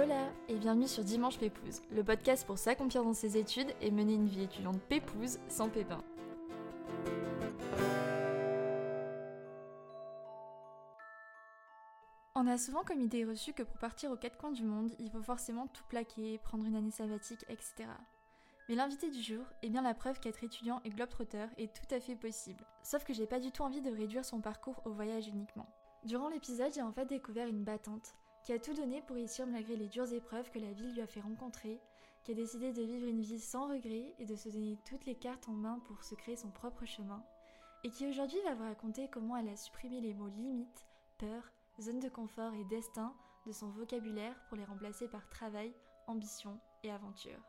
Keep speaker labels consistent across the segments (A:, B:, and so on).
A: Hola et bienvenue sur Dimanche Pépouze, le podcast pour s'accomplir dans ses études et mener une vie étudiante pépouze sans pépin. On a souvent comme idée reçue que pour partir aux quatre coins du monde, il faut forcément tout plaquer, prendre une année sabbatique, etc. Mais l'invité du jour est bien la preuve qu'être étudiant et globetrotter est tout à fait possible. Sauf que j'ai pas du tout envie de réduire son parcours au voyage uniquement. Durant l'épisode, j'ai en fait découvert une battante qui a tout donné pour réussir malgré les dures épreuves que la ville lui a fait rencontrer, qui a décidé de vivre une vie sans regret et de se donner toutes les cartes en main pour se créer son propre chemin, et qui aujourd'hui va vous raconter comment elle a supprimé les mots limite, peur, zone de confort et destin de son vocabulaire pour les remplacer par travail, ambition et aventure.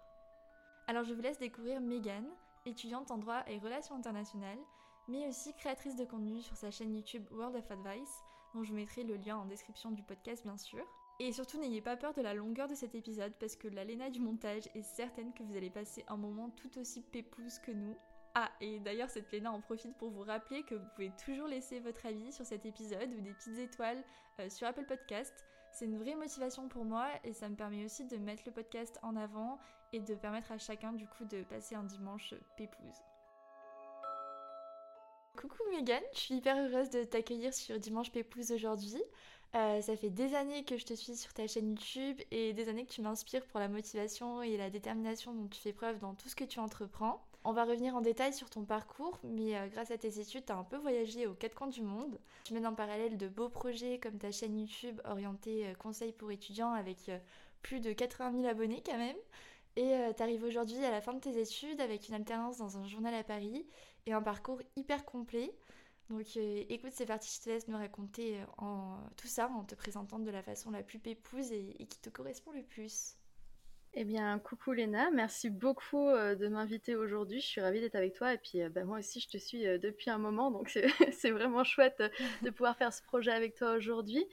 A: Alors je vous laisse découvrir Megan, étudiante en droit et relations internationales, mais aussi créatrice de contenu sur sa chaîne YouTube World of Advice, dont je mettrai le lien en description du podcast bien sûr. Et surtout n'ayez pas peur de la longueur de cet épisode parce que l'aléna du montage est certaine que vous allez passer un moment tout aussi pépouze que nous. Ah, et d'ailleurs, cette Léna en profite pour vous rappeler que vous pouvez toujours laisser votre avis sur cet épisode ou des petites étoiles euh, sur Apple Podcast. C'est une vraie motivation pour moi et ça me permet aussi de mettre le podcast en avant et de permettre à chacun du coup de passer un dimanche pépouze. Coucou Megan, je suis hyper heureuse de t'accueillir sur Dimanche Pépouze aujourd'hui. Euh, ça fait des années que je te suis sur ta chaîne YouTube et des années que tu m'inspires pour la motivation et la détermination dont tu fais preuve dans tout ce que tu entreprends. On va revenir en détail sur ton parcours, mais euh, grâce à tes études, tu as un peu voyagé aux quatre coins du monde. Tu mènes en parallèle de beaux projets comme ta chaîne YouTube orientée euh, conseil pour étudiants avec plus de 80 000 abonnés quand même. Et tu arrives aujourd'hui à la fin de tes études avec une alternance dans un journal à Paris et un parcours hyper complet. Donc euh, écoute, c'est parti, je te laisse me raconter en, tout ça en te présentant de la façon la plus pépouse et qui te correspond le plus.
B: Eh bien, coucou Léna, merci beaucoup euh, de m'inviter aujourd'hui. Je suis ravie d'être avec toi. Et puis, euh, bah, moi aussi, je te suis euh, depuis un moment. Donc, c'est vraiment chouette de pouvoir faire ce projet avec toi aujourd'hui.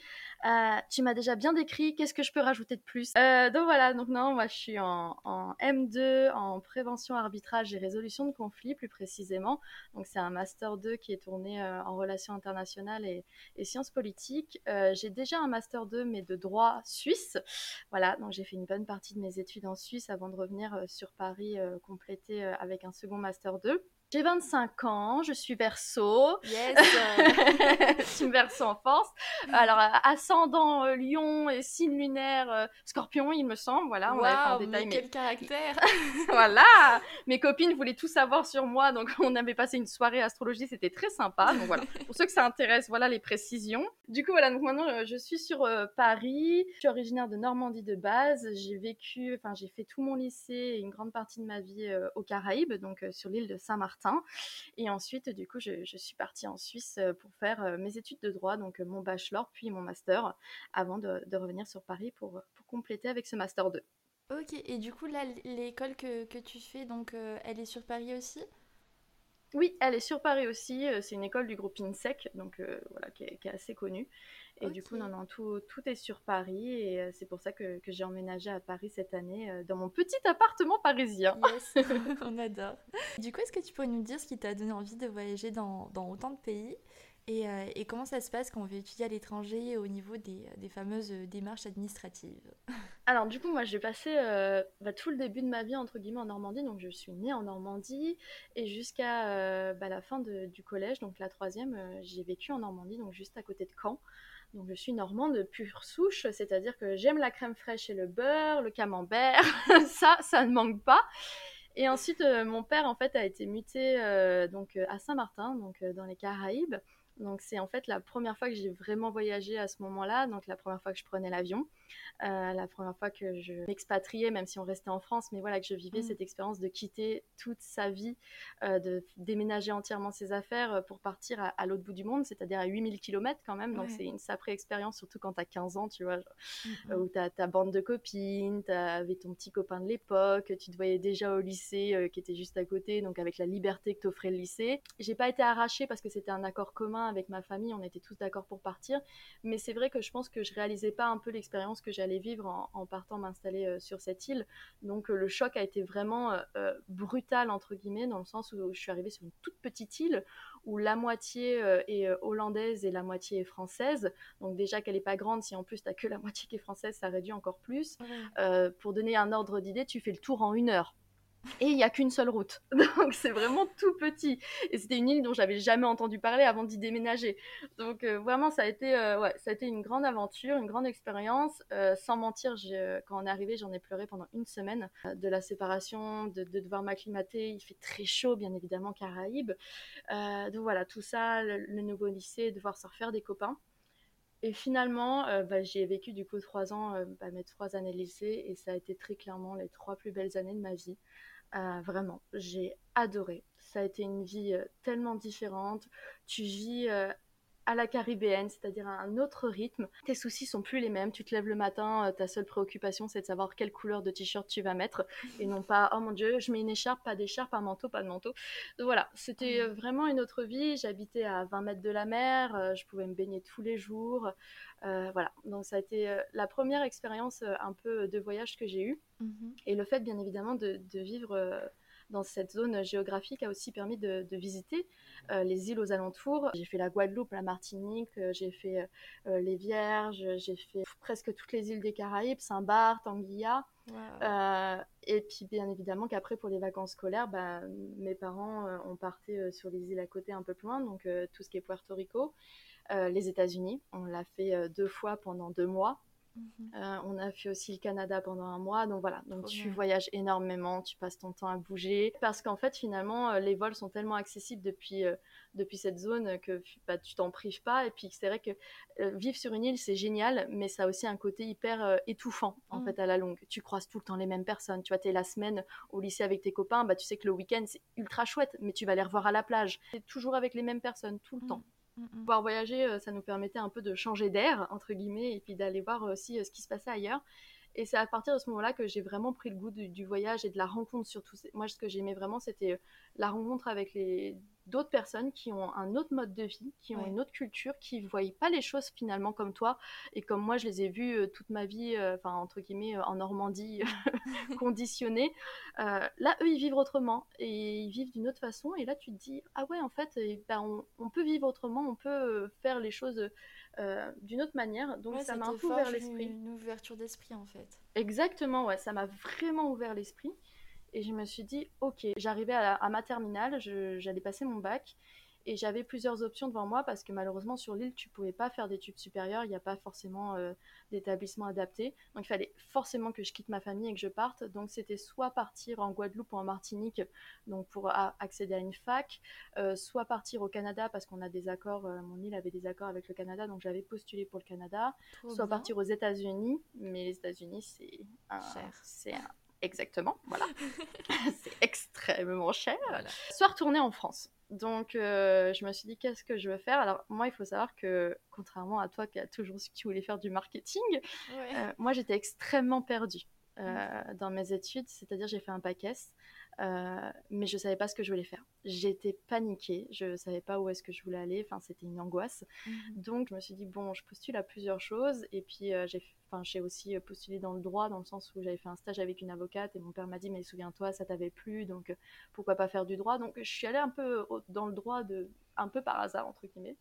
B: tu m'as déjà bien décrit. Qu'est-ce que je peux rajouter de plus? Donc, voilà. Donc, non, moi, je suis en, en, M2 en prévention, arbitrage et résolution de conflits, plus précisément. Donc, c'est un Master 2 qui est tourné en relations internationales et, et sciences politiques. j'ai déjà un Master 2, mais de droit suisse. Voilà. Donc, j'ai fait une bonne partie de mes études études en Suisse avant de revenir euh, sur Paris euh, compléter euh, avec un second master 2. J'ai 25 ans, je suis verso.
A: Yes
B: Je suis verso en force. Alors, ascendant lion et signe lunaire scorpion, il me semble. Voilà,
A: on va faire détail. Mais quel caractère
B: Voilà Mes copines voulaient tout savoir sur moi, donc on avait passé une soirée astrologie, c'était très sympa. Donc voilà, pour ceux que ça intéresse, voilà les précisions. Du coup, voilà, donc maintenant je suis sur Paris. Je suis originaire de Normandie de base. J'ai vécu, enfin, j'ai fait tout mon lycée et une grande partie de ma vie aux Caraïbes, donc sur l'île de Saint-Martin. Et ensuite, du coup, je, suis partie en Suisse euh, pour faire euh, mes études de droit, donc euh, mon bachelor puis mon master, avant de, revenir sur Paris pour, pour, compléter avec ce master 2.
A: Ok, et du coup, là, l'école que, que, tu fais, donc, elle est sur Paris aussi?
B: Oui, elle est sur Paris aussi. C'est une école du groupe INSEC, donc voilà, qui est, assez connue. Et du coup, non, non, tout, tout est sur Paris et euh, c'est pour ça que, que j'ai emménagé à Paris cette année euh, dans mon petit appartement parisien.
A: Yes, on adore. Du coup, est-ce que tu pourrais nous dire ce qui t'a donné envie de voyager dans, dans autant de pays et, euh, et, comment ça se passe quand on veut étudier à l'étranger au niveau des, des, fameuses démarches administratives?
B: Alors du coup, moi j'ai passé bah, tout le début de ma vie entre guillemets en Normandie, donc je suis née en Normandie et jusqu'à bah, la fin de, du collège, donc la troisième, j'ai vécu en Normandie, donc juste à côté de Caen. Donc je suis normande de pure souche, c'est-à-dire que j'aime la crème fraîche et le beurre, le camembert, ça, ça ne manque pas. Et ensuite, euh, mon père en fait a été muté euh, donc à Saint-Martin, donc euh, dans les Caraïbes. Donc c'est en fait la première fois que j'ai vraiment voyagé à ce moment-là, donc la première fois que je prenais l'avion. Euh, la première fois que je m'expatriais, même si on restait en France, mais voilà que je vivais mm. cette expérience de quitter toute sa vie, euh, de déménager entièrement ses affaires euh, pour partir à, l'autre bout du monde, c'est-à-dire à 8000 km quand même. Donc c'est une sacrée expérience, surtout quand tu as 15 ans, tu vois, mm-hmm. où tu as ta bande de copines, tu avais ton petit copain de l'époque, tu te voyais déjà au lycée qui était juste à côté, donc avec la liberté que t'offrait le lycée. J'ai pas été arrachée parce que c'était un accord commun avec ma famille, on était tous d'accord pour partir, mais c'est vrai que je pense que je réalisais pas un peu l'expérience que j'allais vivre en, partant m'installer sur cette île. Donc le choc a été vraiment brutal entre guillemets dans le sens où je suis arrivée sur une toute petite île où la moitié est hollandaise et la moitié est française. Donc déjà qu'elle n'est pas grande, si en plus tu n'as que la moitié qui est française, ça réduit encore plus. pour donner un ordre d'idée, tu fais le tour en une heure et il n'y a qu'une seule route. Donc c'est vraiment tout petit. Et c'était une île dont j'avais jamais entendu parler avant d'y déménager. Donc euh, vraiment, ça a, été, euh, ouais, ça a été une grande aventure, une grande expérience. Euh, sans mentir, quand on est arrivé, j'en ai pleuré pendant une semaine de la séparation, de, devoir m'acclimater. Il fait très chaud, bien évidemment, Caraïbes. donc voilà, tout ça, le, nouveau lycée, devoir se refaire des copains. Et finalement, bah, j'y ai vécu du coup trois ans, bah, mes trois années de lycée, et ça a été très clairement les trois plus belles années de ma vie. Euh, vraiment, j'ai adoré. Ça a été une vie euh, tellement différente. Tu vis euh, à la caribéenne, c'est-à-dire à un autre rythme. Tes soucis sont plus les mêmes. Tu te lèves le matin, ta seule préoccupation c'est de savoir quelle couleur de t-shirt tu vas mettre et non pas oh mon dieu, je mets une écharpe, pas d'écharpe, un manteau, pas de manteau. Donc voilà, c'était vraiment une autre vie. J'habitais à 20 mètres de la mer, je pouvais me baigner tous les jours. Euh, voilà, donc ça a été euh, la première expérience euh, un peu de voyage que j'ai eue. Mhm. Et le fait, bien évidemment, de, vivre dans cette zone géographique a aussi permis de, visiter les îles aux alentours. J'ai fait la Guadeloupe, la Martinique, j'ai fait les Vierges, j'ai fait presque toutes les îles des Caraïbes, Saint-Barth, Anguilla. et puis bien évidemment qu'après pour les vacances scolaires, bah, mes parents ont parté sur les îles à côté un peu plus loin, donc tout ce qui est Puerto Rico. Euh, les États-Unis. On l'a fait euh, deux fois pendant deux mois. Mhm. Euh, on a fait aussi le Canada pendant un mois, donc voilà. Donc tu voyages énormément, tu passes ton temps à bouger, parce qu'en fait finalement les vols sont tellement accessibles depuis depuis cette zone que bah, tu t'en prives pas. Et puis c'est vrai que vivre sur une île c'est génial, mais ça a aussi un côté hyper étouffant en mm. fait à la longue. Tu croises tout le temps les mêmes personnes. Tu vois, es la semaine au lycée avec tes copains, bah tu sais que le week-end c'est ultra chouette, mais tu vas les revoir à la plage. es toujours avec les mêmes personnes tout le mm. temps. Pouvoir voyager, euh, ça nous permettait un peu de changer d'air, entre guillemets, et puis d'aller voir aussi euh, ce qui se passait ailleurs. Et c'est à partir de ce moment-là que j'ai vraiment pris le goût du, voyage et de la rencontre surtout. Moi, ce que j'aimais vraiment, c'était euh, la rencontre avec les d'autres personnes qui ont un autre mode de vie, qui ont une autre culture, qui ne voient pas les choses finalement comme toi et comme moi je les ai vues euh, toute ma vie, euh, enfin entre guillemets en Normandie, conditionnées. là, eux, ils vivent autrement et ils vivent d'une autre façon. Et là, tu te dis, ah ouais, en fait, eh ben, on, on, peut vivre autrement, on peut faire les choses euh, d'une autre manière. Donc ça m'a un peu ouvert l'esprit.
A: Une ouverture d'esprit en fait.
B: Exactement, ouais, ça m'a vraiment ouvert l'esprit. Et je me suis dit, ok, j'arrivais à, à, ma terminale, j'allais passer mon bac. Et j'avais plusieurs options devant moi parce que malheureusement sur l'île, tu pouvais pas faire d'études supérieures, il n'y a pas forcément euh, d'établissement adapté. Donc il fallait forcément que je quitte ma famille et que je parte. Donc c'était soit partir en Guadeloupe ou en Martinique donc pour accéder à une fac, euh, soit partir au Canada parce qu'on a des accords, euh, mon île avait des accords avec le Canada, donc j'avais postulé pour le Canada, soit partir aux États-Unis, mais les États-Unis c'est c'est exactement, voilà, c'est extrêmement cher. Soit retourner en France. Donc, euh, je me suis dit, qu'est-ce que je veux faire? Alors, moi, il faut savoir que, contrairement à toi qui as toujours su que tu voulais faire du marketing, euh, moi, j'étais extrêmement perdue euh, dans mes études. C'est-à-dire, j'ai fait un pack S, mais je ne savais pas ce que je voulais faire. J'étais paniquée, je ne savais pas où est-ce que je voulais aller. Enfin, c'était une angoisse. Mhm. Donc, je me suis dit, bon, je postule à plusieurs choses. Et puis, j'ai fait Enfin, j'ai aussi euh, postulé dans le droit, dans le sens où j'avais fait un stage avec une avocate et mon père m'a dit mais souviens-toi, ça t'avait plu, donc euh, pourquoi pas faire du droit? Donc je suis allée un peu dans le droit de un peu par hasard entre guillemets.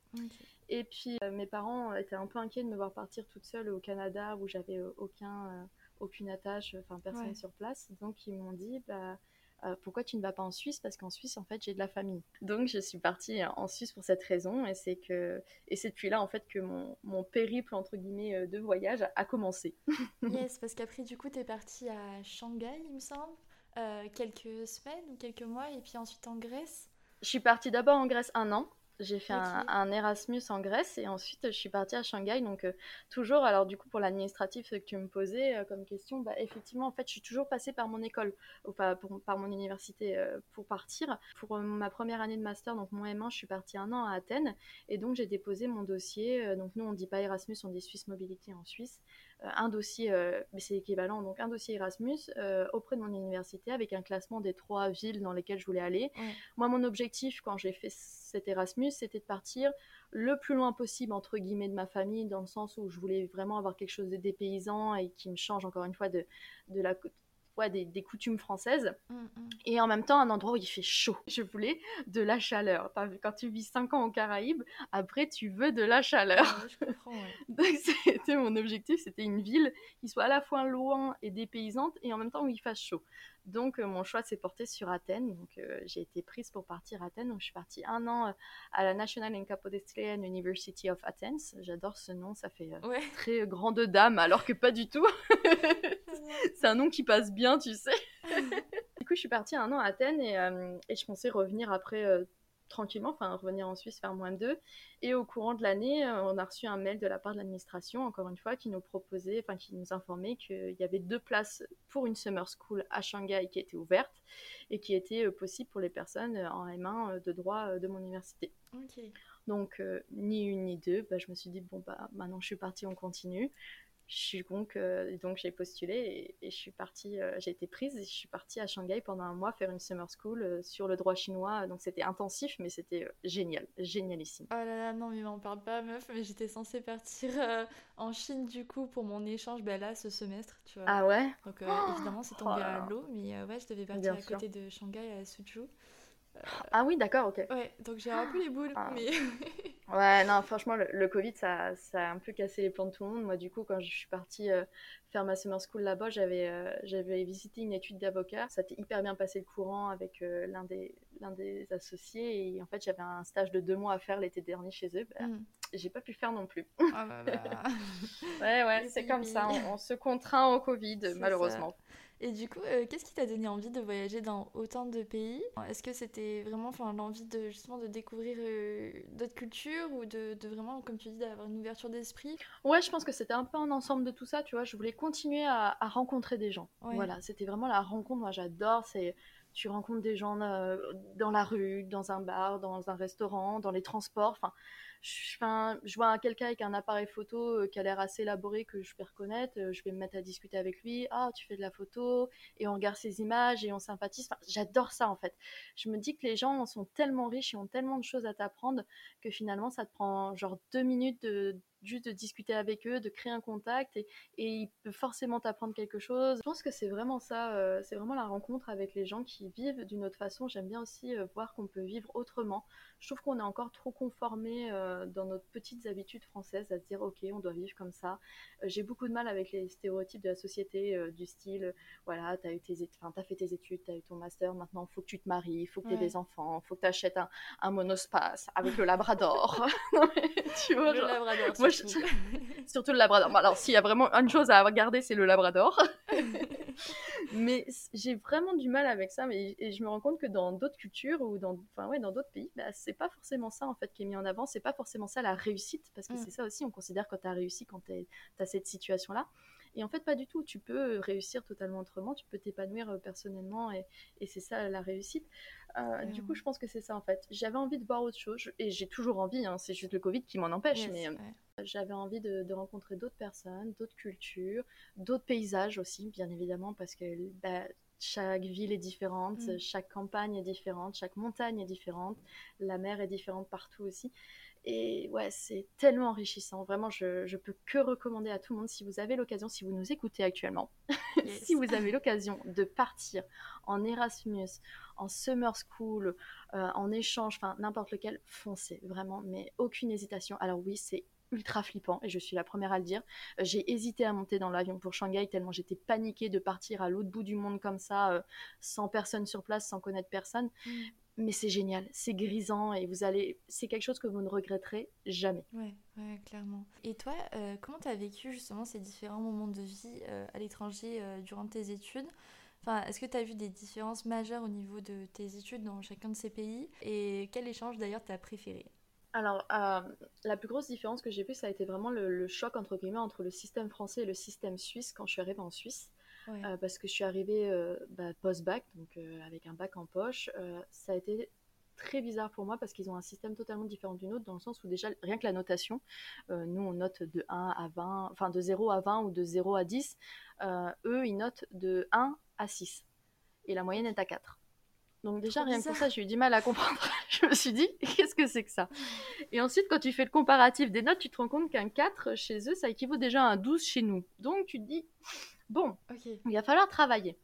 B: Et puis euh, mes parents étaient un peu inquiets de me voir partir toute seule au Canada où j'avais aucun aucune attache, enfin personne sur place. Donc ils m'ont dit bah euh, pourquoi tu ne vas pas en Suisse? Parce qu'en Suisse, en fait, j'ai de la famille. Donc, je suis partie en Suisse pour cette raison. Et c'est que, et c'est depuis là, en fait, que mon, mon périple, entre guillemets, euh, de voyage a commencé.
A: yes, parce qu'après, du coup, tu es partie à Shanghai, il me semble, euh, quelques semaines ou quelques mois, et puis ensuite en Grèce.
B: Je suis partie d'abord en Grèce un an. J'ai fait un, Erasmus en Grèce et ensuite je suis partie à Shanghai. Donc euh, toujours, alors du coup pour l'administratif que tu me posais euh, comme question, bah, effectivement en fait je suis toujours passée par mon école, ou pas par mon université euh, pour partir. Pour ma première année de master, donc mon M1, je suis partie un an à Athènes et donc j'ai déposé mon dossier. donc nous on dit pas Erasmus, on dit Swiss Mobility en Suisse. Un dossier, mais c'est équivalent, donc un dossier Erasmus auprès de mon université avec un classement des trois villes dans lesquelles je voulais aller. Moi, mon objectif quand j'ai fait cet Erasmus, c'était de partir le plus loin possible entre guillemets de ma famille, dans le sens où je voulais vraiment avoir quelque chose de dépaysant et qui me change encore une fois de, de la ouais, des, des, coutumes françaises. Mm, mm. Et en même temps, un endroit où il fait chaud. Je voulais de la chaleur. Quand tu vis 5 ans aux Caraïbes, après, tu veux de la chaleur. je comprends, Donc, c'était mon objectif. C'était une ville qui soit à la fois loin et dépaysante et en même temps où il fasse chaud. Donc euh, mon choix s'est porté sur Athènes. Donc euh, j'ai été prise pour partir à Athènes. Donc je suis partie un an euh, à la National Encapodestrian University of Athens. J'adore ce nom, ça fait très grande dame, alors que pas du tout. C'est un nom qui passe bien, tu sais. du coup, je suis partie un an à Athènes et, et je pensais revenir après tranquillement, enfin revenir en Suisse faire moins de Et au courant de l'année, euh, on a reçu un mail de la part de l'administration, encore une fois, qui nous proposait, enfin qui nous informait qu'il y avait deux places pour une summer school à Shanghai qui étaient ouvertes et qui étaient euh, possibles pour les personnes euh, en M1 de droit de mon université. Donc ni une ni deux, bah, je me suis dit bon bah maintenant je suis partie, on continue je suis donc, euh, donc j'ai postulé et, je suis partie, euh, j'ai été prise et je suis partie à Shanghai pendant un mois faire une summer school euh, sur le droit chinois. Donc c'était intensif, mais c'était génial, génialissime.
A: Oh là là, non, mais m'en parle pas, meuf, mais j'étais censée partir en Chine du coup pour mon échange ben, là ce semestre, tu vois.
B: Ah ouais?
A: Donc évidemment, c'est tombé oh à l'eau, mais ouais, je devais partir à côté de Shanghai à Suzhou.
B: Ah oui, d'accord, ok.
A: Ouais, donc j'ai un peu les boules, ah. mais...
B: ouais, non, franchement, le, Covid, ça, ça, a un peu cassé les plans de tout le monde. Moi, du coup, quand je suis partie euh, faire ma summer school là-bas, j'avais euh, j'avais visité une étude d'avocat. Ça s'était hyper bien passé le courant avec euh, l'un des, des associés. Et en fait, j'avais un stage de deux mois à faire l'été dernier chez eux. Bah, hmm. J'ai pas pu faire non plus. Oh ouais, ouais, c'est comme ça. On, se contraint au Covid, malheureusement.
A: Et du coup, euh, qu'est-ce qui t'a donné envie de voyager dans autant de pays? Est-ce que c'était vraiment l'envie de justement de découvrir euh, d'autres cultures ou de, de, vraiment, comme tu dis, d'avoir une ouverture d'esprit?
B: Ouais, je pense que c'était un peu un ensemble de tout ça, tu vois. Je voulais continuer à, à rencontrer des gens. Voilà, c'était vraiment la rencontre. Moi, j'adore. C'est tu rencontres des gens euh, dans la rue, dans un bar, dans un restaurant, dans les transports. Enfin, je, vois quelqu'un avec un appareil photo euh, qui a l'air assez élaboré que je peux reconnaître, euh, je vais me mettre à discuter avec lui. Ah, tu fais de la photo et on regarde ses images et on sympathise. J'adore ça en fait. Je me dis que les gens sont tellement riches et ont tellement de choses à t'apprendre que finalement ça te prend genre deux minutes de juste de discuter avec eux, de créer un contact et, et il peut forcément t'apprendre quelque chose. Je pense que c'est vraiment ça, euh, c'est vraiment la rencontre avec les gens qui vivent d'une autre façon. J'aime bien aussi euh, voir qu'on peut vivre autrement. Je trouve qu'on est encore trop conformé euh, dans nos petites habitudes françaises à se dire ok, on doit vivre comme ça. J'ai beaucoup de mal avec les stéréotypes de la société du style voilà, t'as eu tes as fait tes études, t'as eu ton master, maintenant il faut que tu te maries, il faut que tu aies des enfants, il faut que tu achètes un, un monospace avec le labrador.
A: tu vois, le labrador.
B: surtout. le labrador. alors, s'il y a vraiment une chose à regarder, c'est le labrador. mais j'ai vraiment du mal avec ça. Mais, et je me rends compte que dans d'autres cultures ou dans, enfin, ouais, dans d'autres pays, bah, c'est pas forcément ça en fait qui est mis en avant. C'est pas forcément ça la réussite. Parce que mm. c'est ça aussi, on considère que tu as réussi quand tu as cette situation-là. Et en fait, pas du tout. Tu peux réussir totalement autrement, tu peux t'épanouir euh, personnellement et, et c'est ça la réussite. Euh, du coup, je pense que c'est ça en fait. J'avais envie de voir autre chose et j'ai toujours envie, hein, c'est juste le Covid qui m'en empêche, mais euh, j'avais envie de, rencontrer d'autres personnes, d'autres cultures, d'autres paysages aussi, bien évidemment, parce que bah, chaque ville est différente, mm. chaque campagne est différente, chaque montagne est différente, la mer est différente partout aussi. Et ouais, c'est tellement enrichissant. Vraiment, je, je peux que recommander à tout le monde, si vous avez l'occasion, si vous nous écoutez actuellement, si vous avez l'occasion de partir en Erasmus, en summer school, euh, en échange, enfin n'importe lequel, foncez, vraiment, mais aucune hésitation. Alors oui, c'est ultra flippant et je suis la première à le dire. J'ai hésité à monter dans l'avion pour Shanghai tellement j'étais paniquée de partir à l'autre bout du monde comme ça, euh, sans personne sur place, sans connaître personne. Mm mais c'est génial, c'est grisant et vous allez, c'est quelque chose que vous ne regretterez jamais.
A: Ouais, ouais clairement. Et toi, euh, comment tu as vécu justement ces différents moments de vie euh, à l'étranger euh, durant tes études? Enfin, est-ce que tu as vu des différences majeures au niveau de tes études dans chacun de ces pays? Et quel échange d'ailleurs t'as préféré?
B: Alors, la plus grosse différence que j'ai vue, ça a été vraiment le, le, choc entre guillemets entre le système français et le système suisse quand je suis arrivée en Suisse. Euh, parce que je suis arrivée euh, bah, post-bac, donc euh, avec un bac en poche. ça a été très bizarre pour moi parce qu'ils ont un système totalement différent du nôtre dans le sens où déjà rien que la notation, nous on note de 1 à 20, enfin de 0 à 20 ou de 0 à 10, euh, eux ils notent de 1 à 6 et la moyenne est à 4. Donc déjà, rien que pour ça, j'ai eu du mal à comprendre. je me suis dit, qu'est-ce que c'est que ça? Et ensuite, quand tu fais le comparatif des notes, tu te rends compte qu'un 4 chez eux, ça équivaut déjà à un 12 chez nous. Donc tu te dis, bon, il va falloir travailler.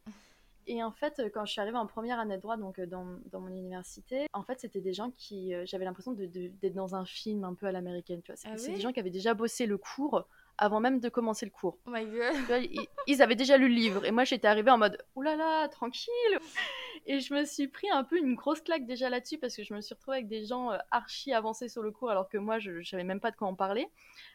B: Et en fait, quand je suis arrivée en première année de droit, donc euh, dans, dans mon université, en fait, c'était des gens qui, euh, j'avais l'impression d'être dans un film un peu à l'américaine, tu vois. C'est ah des gens qui avaient déjà bossé le cours avant même de commencer le cours.
A: Oh my god.
B: ils, avaient déjà lu le livre et moi j'étais arrivée en mode oulala, tranquille. Et je me suis pris un peu une grosse claque déjà là-dessus parce que je me suis retrouvée avec des gens euh, archi avancés sur le cours alors que moi je, ne savais même pas de quoi en parler.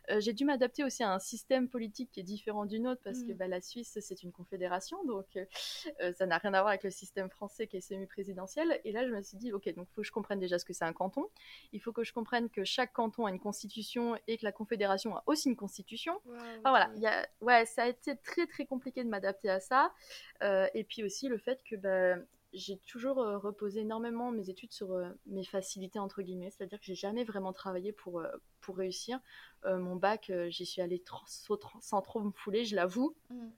B: Euh, j'ai dû m'adapter aussi à un système politique qui est différent du nôtre parce que mm. bah, la Suisse c'est une confédération donc euh, ça n'a rien à voir avec le système français qui est semi-présidentiel. Et là je me suis dit ok donc il faut que je comprenne déjà ce que c'est un canton. Il faut que je comprenne que chaque canton a une constitution et que la confédération a aussi une constitution voilà, y a, ouais, ça a été très très compliqué de m'adapter à ça. Et puis aussi le fait que bah, j'ai toujours euh, reposé énormément mes études sur euh, mes facilités entre guillemets, c'est-à-dire que j'ai jamais vraiment travaillé pour, pour réussir. mon bac, j'y suis allée sans trop me fouler, je l'avoue. Mm.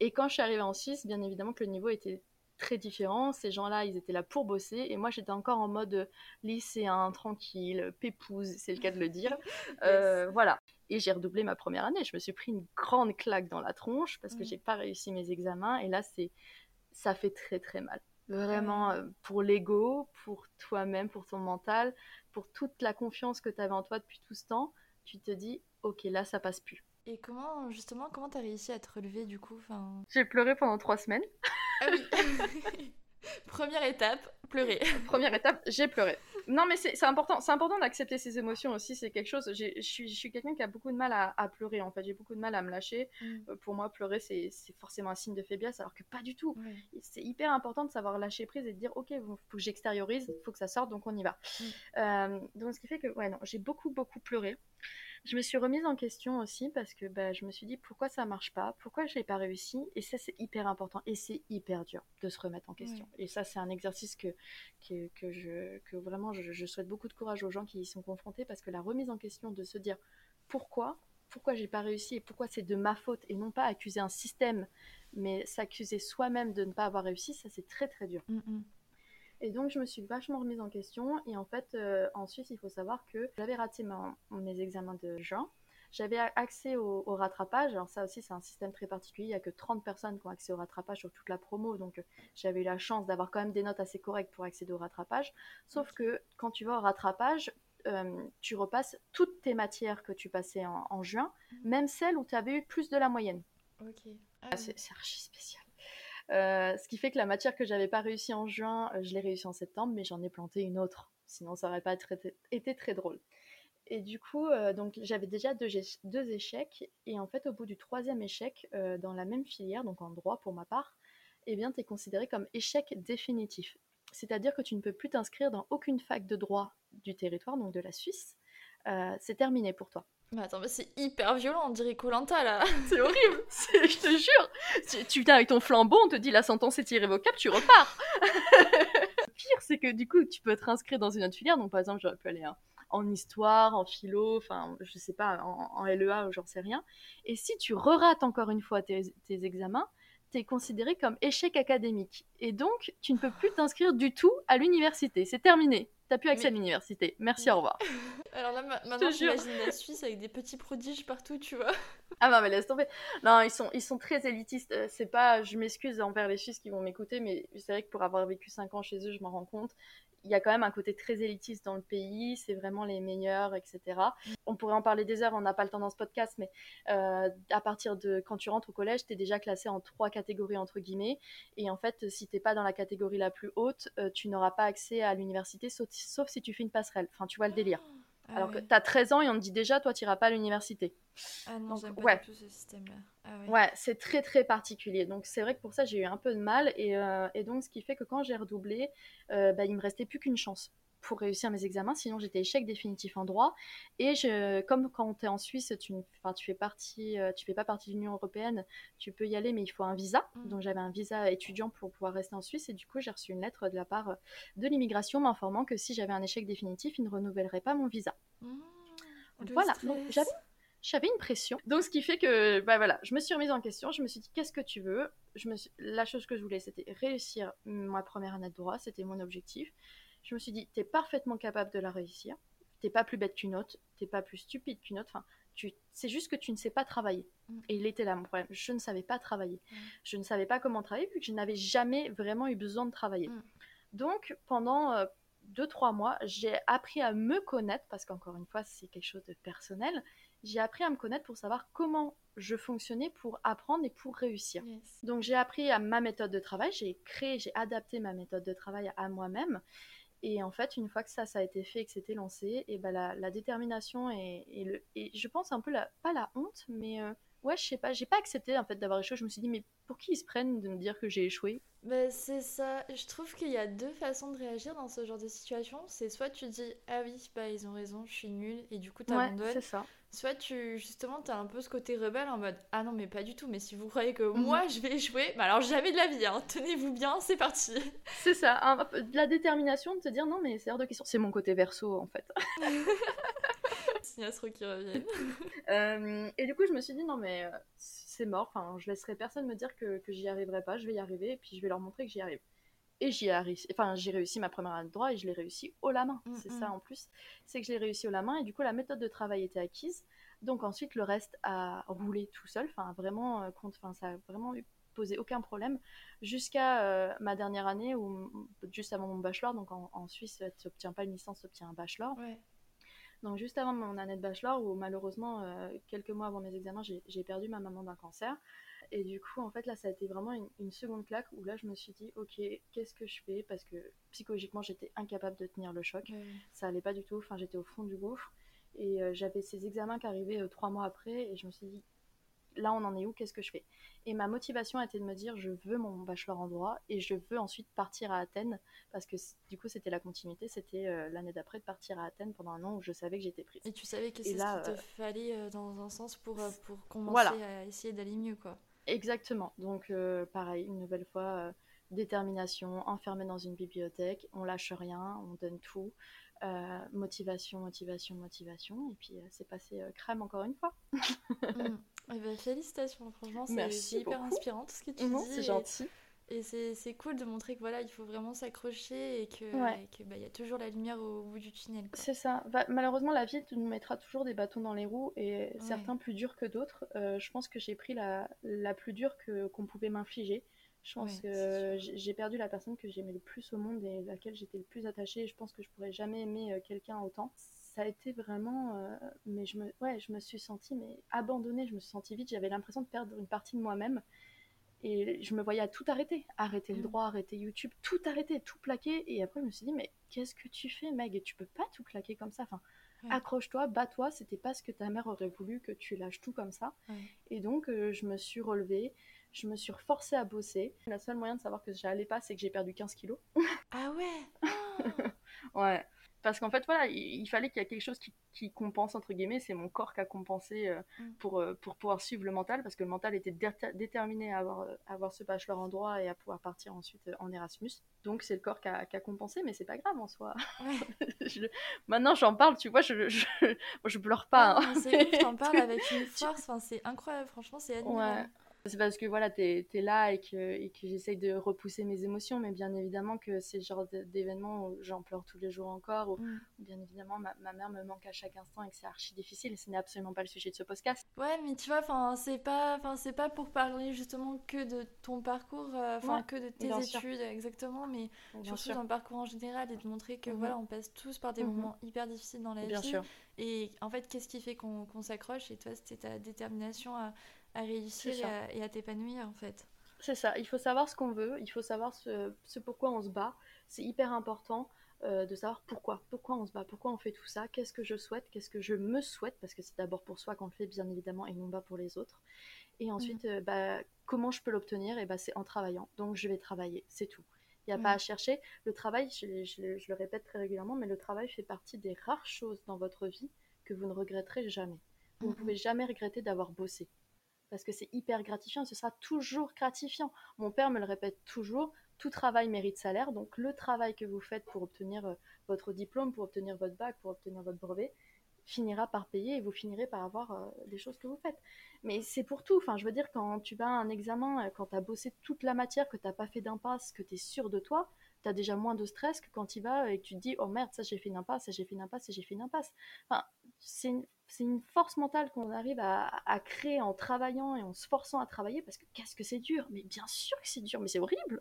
B: Et quand je suis arrivée en Suisse, bien évidemment que le niveau était très différent. Ces gens-là, ils étaient là pour bosser et moi, j'étais encore en mode lycéen, tranquille, pépouse, c'est le cas de le dire. voilà. Et j'ai redoublé ma première année. Je me suis pris une grande claque dans la tronche parce que j'ai pas réussi mes examens. Et là, c'est, ça fait très très mal. Vraiment euh, pour l'ego, pour toi-même, pour ton mental, pour toute la confiance que tu avais en toi depuis tout ce temps. Tu te dis, ok, là, ça passe plus.
A: Et comment, justement, comment t'as réussi à te relever du coup enfin...
B: J'ai pleuré pendant trois semaines. Ah
A: oui. Première étape, pleurer.
B: Première étape, j'ai pleuré. Non, mais c'est important, c'est important d'accepter ses émotions aussi. C'est quelque chose. Je suis, suis quelqu'un qui a beaucoup de mal à, pleurer. En fait, j'ai beaucoup de mal à me lâcher. Mm. Euh, pour moi, pleurer, c'est forcément un signe de faiblesse, alors que pas du tout. C'est hyper important de savoir lâcher prise et de dire, ok, il faut que j'extériorise, il faut que ça sorte, donc on y va. Mm. Euh, donc, ce qui fait que, ouais, non, j'ai beaucoup, beaucoup pleuré. Je me suis remise en question aussi parce que bah, je me suis dit pourquoi ça marche pas, pourquoi je n'ai pas réussi? Et ça, c'est hyper important et c'est hyper dur de se remettre en question. Et ça, c'est un exercice que, que, que, je, que vraiment je, souhaite beaucoup de courage aux gens qui y sont confrontés parce que la remise en question de se dire pourquoi, pourquoi j'ai pas réussi et pourquoi c'est de ma faute et non pas accuser un système, mais s'accuser soi-même de ne pas avoir réussi, ça c'est très très dur. Mm, mm. Et donc, je me suis vachement remise en question. Et en fait, euh, en Suisse, il faut savoir que j'avais raté mes examens de juin. J'avais accès au, rattrapage. Alors, ça aussi, c'est un système très particulier. Il n'y a que 30 personnes qui ont accès au rattrapage sur toute la promo. Donc, j'avais eu la chance d'avoir quand même des notes assez correctes pour accéder au rattrapage. Sauf que quand tu vas au rattrapage, euh, tu repasses toutes tes matières que tu passais en, juin, mmh. même celles où tu avais eu plus de la moyenne.
A: Ok.
B: Ah, c'est archi spécial. Euh, ce qui fait que la matière que j'avais pas réussi en juin, euh, je l'ai réussi en septembre, mais j'en ai planté une autre. Sinon, ça aurait pas été très drôle. Et du coup, euh, donc j'avais déjà deux, échecs. Et en fait, au bout du troisième échec, dans la même filière, donc en droit pour ma part, eh bien, tu es considéré comme échec définitif. C'est-à-dire que tu ne peux plus t'inscrire dans aucune fac de droit du territoire, donc de la Suisse. c'est terminé pour toi.
A: Mais attends, mais c'est hyper violent, on dirait Colanta là.
B: C'est horrible, je te jure. Tu viens avec ton flambeau, on te dit la sentence est irrévocable, tu repars. Le pire, c'est que du coup, tu peux être inscrit dans une autre filière. Donc, par exemple, j'aurais pu aller en histoire, en philo, enfin, je sais pas, en, LEA ou j'en sais rien. Et si tu re-rates encore une fois tes, tes examens, tu es considéré comme échec académique. Et donc, tu ne peux plus t'inscrire du tout à l'université. C'est terminé. T'as plus accès à l'université. Merci, au revoir.
A: Alors là, maintenant, j'imagine la Suisse avec des petits prodiges partout, tu vois.
B: Ah non, mais laisse tomber. Non, ils sont, ils sont très élitistes. Euh, c'est pas, je m'excuse envers les Suisses qui vont m'écouter, mais c'est vrai que pour avoir vécu 5 ans chez eux, je m'en rends compte il y a quand même un côté très élitiste dans le pays, c'est vraiment les meilleurs, etc. On pourrait en parler des heures, on n'a pas le temps dans ce podcast, mais euh, à partir de quand tu rentres au collège, tu es déjà classé en trois catégories, entre guillemets, et en fait, si t'es pas dans la catégorie la plus haute, euh, tu n'auras pas accès à l'université, sauf, si tu fais une passerelle. Enfin, tu vois le délire. Ah Alors que tu as 13 ans et on te dit déjà, toi, tu n'iras pas à l'université.
A: Ah non, j'aime pas
B: ouais.
A: tout ce système-là. Ah. Ouais,
B: c'est très très particulier. Donc c'est vrai que pour ça j'ai eu un peu de mal et, euh, et donc ce qui fait que quand j'ai redoublé, euh, bah, il me restait plus qu'une chance pour réussir mes examens, sinon j'étais échec définitif en droit. Et je, comme quand tu es en Suisse, tu, ne- enfin, tu fais partie, euh, tu fais pas partie de l'Union européenne, tu peux y aller, mais il faut un visa.
A: Mm.
B: Donc j'avais un visa étudiant pour pouvoir rester en Suisse, et du coup j'ai reçu une lettre de la part de l'immigration m'informant que si j'avais un échec définitif, ils ne renouvelleraient pas mon visa.
A: Mmh,
B: Voilà, donc j'avais j'avais une pression. Donc ce qui fait que bah voilà, je me suis remise en question, je me suis dit qu'est-ce que tu veux? Je me suis... La chose que je voulais c'était réussir ma première année de droit, c'était mon objectif. Je me suis dit t'es parfaitement capable de la réussir, t'es pas plus bête qu'une autre, t'es pas plus stupide qu'une autre, enfin, tu... c'est juste que tu ne sais pas travailler.
A: Mm.
B: Et il était là mon problème, je ne savais pas travailler.
A: Mm.
B: Je ne savais pas comment travailler vu que je n'avais jamais vraiment eu besoin de travailler.
A: Mm.
B: Donc pendant... euh, deux, trois mois, j'ai appris à me connaître, parce qu'encore une fois, c'est quelque chose de personnel. J'ai appris à me connaître pour savoir comment je fonctionnais pour apprendre et pour réussir.
A: Yes.
B: Donc j'ai appris à ma méthode de travail, j'ai créé, j'ai adapté ma méthode de travail à moi-même. Et en fait, une fois que ça, ça a été fait et que c'était lancé, et ben la, détermination et, et le, et je pense un peu la, pas la honte, mais euh, ouais, je sais pas, j'ai pas accepté en fait d'avoir échoué. Je me suis dit, mais pour qui ils se prennent de me dire que j'ai échoué?
A: Bah, c'est ça. Je trouve qu'il y a deux façons de réagir dans ce genre de situation. C'est soit tu dis ah oui, bah ils ont raison, je suis nulle et du coup
B: Ouais,
A: t'abandonnes.
B: c'est ça.
A: soit tu justement t'as un peu ce côté rebelle en mode ah non mais pas du tout. Mais si vous croyez que
B: Mhm.
A: moi je vais échouer, bah alors jamais de la vie. Hein. Tenez-vous bien, c'est parti.
B: C'est ça, un de la détermination de te dire non, mais c'est hors de question. C'est mon côté verso en fait.
A: Signastro qui revient.
B: Euh, et du coup, je me suis dit, non, mais euh, c'est mort. Enfin, je laisserai personne me dire que, que j'y arriverai pas. Je vais y arriver et puis je vais leur montrer que j'y arrive. Et j'y réussi. Enfin, j'ai réussi ma première année de droit et je l'ai réussi haut la main.
A: Mm,
B: c'est
A: mm.
B: ça en plus. C'est que je l'ai réussi haut la main et du coup, la méthode de travail était acquise. Donc ensuite, le reste a roulé tout seul. Enfin, vraiment, euh, compte, enfin, ça a vraiment eu- posé aucun problème jusqu'à euh, ma dernière année ou juste avant mon bachelor. Donc en, en Suisse, tu n'obtiens pas une licence, tu obtiens un bachelor.
A: Ouais.
B: Donc juste avant mon année de bachelor, où malheureusement, euh, quelques mois avant mes examens, j'ai perdu ma maman d'un cancer. Et du coup, en fait, là, ça a été vraiment une, une seconde claque où là, je me suis dit, ok, qu'est-ce que je fais? Parce que psychologiquement, j'étais incapable de tenir le choc. Ça allait pas du tout. Enfin, j'étais au fond du gouffre. Et euh, j'avais ces examens qui arrivaient euh, trois mois après. Et je me suis dit, là, on en est où Qu'est-ce que je fais? Et ma motivation a été de me dire, je veux mon bachelor en droit et je veux ensuite partir à Athènes. Parce que du coup, c'était la continuité. C'était euh, l'année d'après de partir à Athènes pendant un an où je savais que j'étais prise.
A: Et tu savais que c'est ce qu'il
B: euh,
A: te fallait euh, dans un sens pour, euh, pour commencer
B: Voilà.
A: à essayer d'aller mieux quoi.
B: Exactement. Donc, euh, pareil, une nouvelle fois, euh, détermination, enfermé dans une bibliothèque, on lâche rien, on donne tout. Euh, motivation, motivation, motivation. Et puis, euh, c'est passé euh, crème encore une fois.
A: Mm. Eh ben, félicitations, franchement, c'est hyper
B: beaucoup.
A: inspirant tout ce que tu
B: Non,
A: dis.
B: c'est gentil.
A: Et c'est cool de montrer que voilà, il faut vraiment s'accrocher et que
B: Ouais.
A: et que, bah, y a toujours la lumière au bout du tunnel.
B: C'est ça. Malheureusement, la vie nous mettra toujours des bâtons dans les roues et certains plus durs que d'autres. Euh, je pense que j'ai pris la, la plus dure que qu'on pouvait m'infliger. Je pense
A: Ouais,
B: que j'ai perdu la personne que j'aimais le plus au monde et laquelle j'étais le plus attachée. Et je pense que je pourrais jamais aimer euh, quelqu'un autant. Ça a été vraiment, euh, mais je me, ouais, je me suis sentie mais abandonnée. Je me suis sentie vide. J'avais l'impression de perdre une partie de moi-même. Et je me voyais à tout arrêter. Arrêter le
A: Mm.
B: droit, arrêter YouTube, tout arrêter, tout plaquer. Et après, je me suis dit, mais qu'est-ce que tu fais, Meg? Et tu peux pas tout plaquer comme ça. Enfin,
A: Ouais.
B: accroche-toi, bats-toi. C'était pas ce que ta mère aurait voulu que tu lâches tout comme ça.
A: Ouais.
B: Et donc, euh, je me suis relevée. Je me suis reforcée à bosser. Le seul moyen de savoir que j'allais pas, c'est que j'ai perdu 15 kilos.
A: Ah ouais
B: Ouais. Parce qu'en fait, voilà, il, fallait qu'il y ait quelque chose qui, qui compense, entre guillemets. C'est mon corps qui a compensé euh,
A: Mm.
B: pour, euh, pour pouvoir suivre le mental, parce que le mental était déter- déterminé à avoir, euh, à avoir ce bachelor en droit et à pouvoir partir ensuite en Erasmus. Donc, c'est le corps qui a, qui a compensé, mais c'est pas grave en soi.
A: Ouais.
B: Je- Maintenant, j'en parle, tu vois, je, je, je pleure pas.
A: Ah,
B: hein.
A: mais ouf, parles avec une force, enfin, c'est incroyable, franchement, c'est
B: Ouais. C'est parce que voilà, t'es es là et que, et que j'essaye de repousser mes émotions, mais bien évidemment que c'est le genre d'événement où j'en pleure tous les jours encore, où
A: Mm.
B: bien évidemment ma, ma mère me manque à chaque instant et que c'est archi difficile, et ce n'est absolument pas le sujet de ce podcast.
A: Ouais, mais tu vois, c'est pas, pas pour parler justement que de ton parcours, euh, enfin,
B: Ouais,
A: que de tes
B: sûr.
A: études exactement, mais
B: Bien
A: surtout le parcours en général et de montrer que
B: Mhm.
A: voilà, on passe tous par des
B: Mhm.
A: moments hyper difficiles dans la
B: Bien
A: vie.
B: sûr.
A: Et en fait, qu'est-ce qui fait qu'on qu'on s'accroche Et toi, c'était ta détermination à, à réussir et à, et à t'épanouir en fait.
B: C'est ça, il faut savoir ce qu'on veut, il faut savoir ce, ce pourquoi on se bat. C'est hyper important euh, de savoir pourquoi, pourquoi on se bat, pourquoi on fait tout ça, qu'est-ce que je souhaite, qu'est-ce que je me souhaite, parce que c'est d'abord pour soi qu'on le fait bien évidemment et non pas pour les autres. Et ensuite, euh, bah, comment je peux l'obtenir? Et bah, c'est en travaillant. Donc je vais travailler, c'est tout. Il n'y a pas à chercher. Le travail, je, je, le répète très régulièrement, mais le travail fait partie des rares choses dans votre vie que vous ne regretterez jamais. Vous ne pouvez jamais regretter d'avoir bossé parce que c'est hyper gratifiant, ce sera toujours gratifiant. Mon père me le répète toujours, tout travail mérite salaire, donc le travail que vous faites pour obtenir euh, votre diplôme, pour obtenir votre bac, pour obtenir votre brevet, finira par payer et vous finirez par avoir euh, les choses que vous faites. Mais c'est pour tout, enfin je veux dire, quand tu vas à un examen, euh, quand tu as bossé toute la matière, que tu n'as pas fait d'impasse, que tu es sûr de toi, tu as déjà moins de stress que quand tu vas et que tu te dis, oh merde, ça j'ai fait une impasse, ça j'ai fait une impasse, ça j'ai fait une impasse. Enfin, c'est c'est une force mentale qu'on arrive à, créer en travaillant et en se forçant à travailler parce que qu'est-ce que c'est dur? Mais bien sûr que c'est dur, mais c'est horrible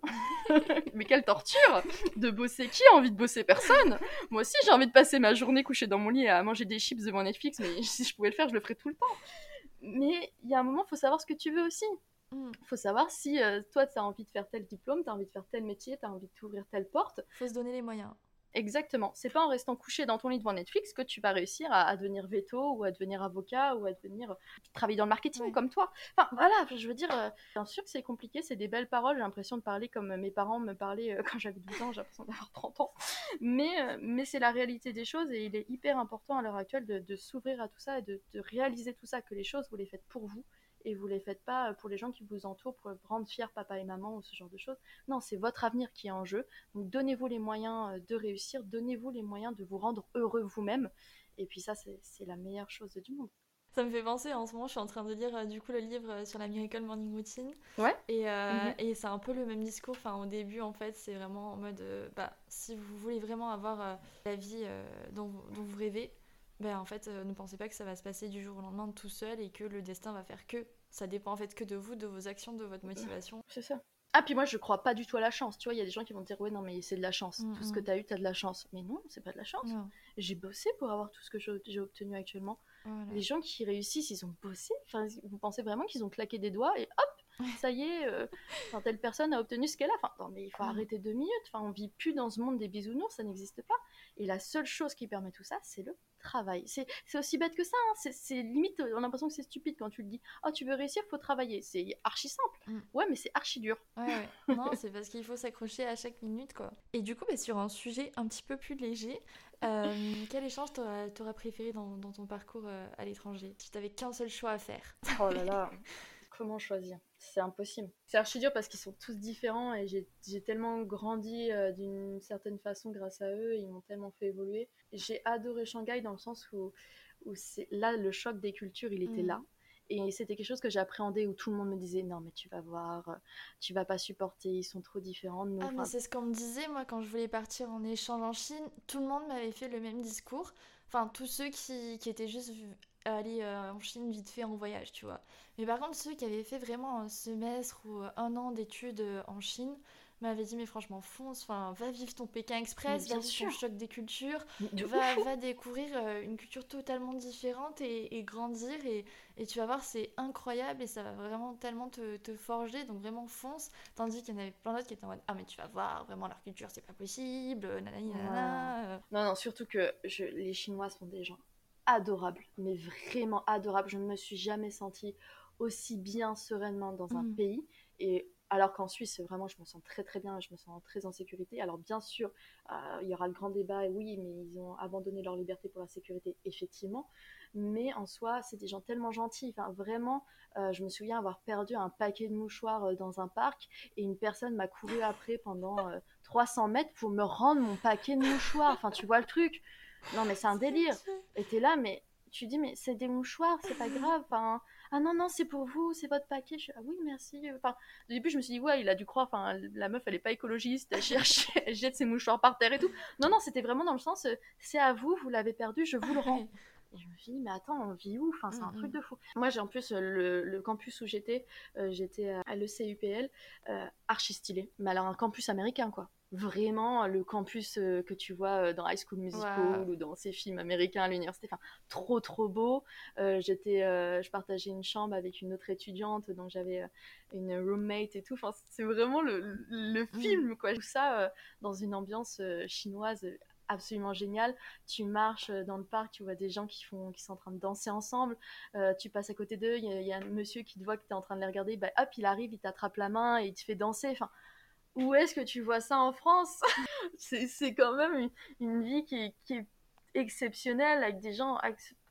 B: Mais quelle torture De bosser Qui a envie de bosser? Personne Moi aussi j'ai envie de passer ma journée couchée dans mon lit à manger des chips devant Netflix, mais si je pouvais le faire, je le ferais tout le temps. Mais il y a un moment, il faut savoir ce que tu veux aussi. Il mm. faut savoir si euh, toi, tu as envie de faire tel diplôme, tu as envie de faire tel métier, tu as envie de t'ouvrir telle porte.
A: faut se donner les moyens.
B: Exactement. C'est pas en restant couché dans ton lit devant Netflix que tu vas réussir à, devenir veto ou à devenir avocat ou à devenir euh, travailler dans le marketing comme toi. Enfin voilà, je veux dire, euh, bien sûr que c'est compliqué, c'est des belles paroles. J'ai l'impression de parler comme mes parents me parlaient euh, quand j'avais 12 ans, j'ai l'impression d'avoir 30 ans. Mais, mais c'est la réalité des choses et il est hyper important à l'heure actuelle de, s'ouvrir à tout ça et de, de réaliser tout ça, que les choses, vous les faites pour vous et vous les faites pas pour les gens qui vous entourent pour rendre fiers papa et maman ou ce genre de choses. Non, c'est votre avenir qui est en jeu. Donc donnez-vous les moyens euh, de réussir, donnez-vous les moyens de vous rendre heureux vous-même. Et puis ça, c'est la meilleure chose du monde.
A: Ça me fait penser, en ce moment, je suis en train de lire euh, du coup le livre euh, sur la Miracle Morning Routine.
B: Ouais.
A: Et, mhm. et c'est un peu le même discours. Enfin, au début, en fait, c'est vraiment en mode, bah, si vous voulez vraiment avoir la vie dont, dont, vous rêvez, ben en fait, ne pensez pas que ça va se passer du jour au lendemain tout seul et que le destin va faire que ça dépend en fait que de vous, de vos actions, de votre motivation.
B: C'est ça. Ah, puis moi, je crois pas du tout à la chance. Tu vois, il y a des gens qui vont dire, ouais, non, mais c'est de la chance. tout ce que tu as eu, tu as de la chance. Mais non, c'est pas de la chance. J'ai bossé pour avoir tout ce que j'ai obtenu actuellement. Les gens qui réussissent, ils ont bossé. Enfin, vous pensez vraiment qu'ils ont claqué des doigts et hop, ça y est, euh, telle personne a obtenu ce qu'elle a. Enfin, non, mais il faut arrêter deux minutes. Enfin, on vit plus dans ce monde des bisounours, ça n'existe pas. Et la seule chose qui permet tout ça, c'est le travail. C'est aussi bête que ça. Hein. C'est limite, on a l'impression que c'est stupide quand tu le dis. Oh, tu veux réussir, faut travailler. C'est archi simple. Mm. Ouais, mais c'est archi dur.
A: Ouais, non, c'est parce qu'il faut s'accrocher à chaque minute, quoi. Et du coup, bah, sur un sujet un petit peu plus léger, euh, quel échange t'aurais préféré dans, ton parcours euh, à l'étranger? Si t'avais qu'un seul choix à faire.
B: Oh là là comment choisir? C'est impossible. C'est archi dur parce qu'ils sont tous différents et j'ai tellement grandi euh, d'une certaine façon grâce à eux, ils m'ont tellement fait évoluer. J'ai adoré Shanghai dans le sens où, où c'est là le choc des cultures, il était là. Mm. Et c'était quelque chose que j'appréhendais où tout le monde me disait non mais tu vas voir, euh, tu vas pas supporter, ils sont trop différents.
A: Ah mais c'est ce qu'on me disait moi quand je voulais partir en échange en Chine, tout le monde m'avait fait le même discours. Enfin tous ceux qui, qui étaient juste aller euh, en Chine vite fait en voyage, tu vois. Mais par contre, ceux qui avaient fait vraiment un semestre ou euh, un an d'études euh, en Chine m'avaient dit mais franchement fonce, enfin va vivre ton Pékin Express, va vivre ton choc des cultures, va, va, découvrir une culture totalement différente et, grandir et, et, tu vas voir c'est incroyable et ça va vraiment tellement te, te forger donc vraiment fonce tandis qu'il y en avait plein d'autres qui étaient en mode ah mais tu vas voir vraiment leur culture c'est pas possible nanani nanana.
B: Non non surtout que je, les Chinois sont des gens adorable, mais vraiment adorable. Je ne me suis jamais sentie aussi bien sereinement dans un mm. pays. Et alors qu'en Suisse, vraiment, je me sens très très bien, je me sens très en sécurité. Alors bien sûr, euh, il y aura le grand débat, oui, mais ils ont abandonné leur liberté pour la sécurité, effectivement. Mais en soi, c'est des gens tellement gentils. Enfin, vraiment, euh, je me souviens avoir perdu un paquet de mouchoirs euh, dans un parc, et une personne m'a couru après pendant 300 mètres pour me rendre mon paquet de mouchoirs. Enfin, tu vois le truc non, mais c'est un délire. Et t'es là, mais tu dis, mais c'est des mouchoirs, c'est pas grave. Enfin, ah non, non, c'est pour vous, c'est votre paquet. Je ah oui, merci. Enfin, au début, je me suis dit, ouais, il a dû croire, enfin, la meuf, elle est pas écologiste, elle, cherche, elle jette ses mouchoirs par terre et tout. Non, non, c'était vraiment dans le sens, euh, c'est à vous, vous l'avez perdu, je vous le rends. Et je me suis dit, mais attends, on vit où? Enfin, c'est un truc de fou. Moi, j'ai en plus le, le, campus où j'étais, euh, j'étais à l'ECUPL, euh, archi stylé. Mais alors, un campus américain, quoi. Vraiment le campus que tu vois dans High School Musical ou dans ces films américains à l'université. Enfin, trop trop beau. j'étais, je partageais une chambre avec une autre étudiante, donc j'avais une roommate et tout. Enfin, c'est vraiment le, le mmh. film quoi. Tout ça dans une ambiance chinoise absolument génial. Tu marches dans le parc, tu vois des gens qui, font, qui sont en train de danser ensemble. Euh, tu passes à côté d'eux, il y, a un monsieur qui te voit que tu es en train de les regarder. Bah, hop, il arrive, il t'attrape la main et il te fait danser. Enfin, où est-ce que tu vois ça en France? C'est quand même une, vie qui est, exceptionnelle avec des gens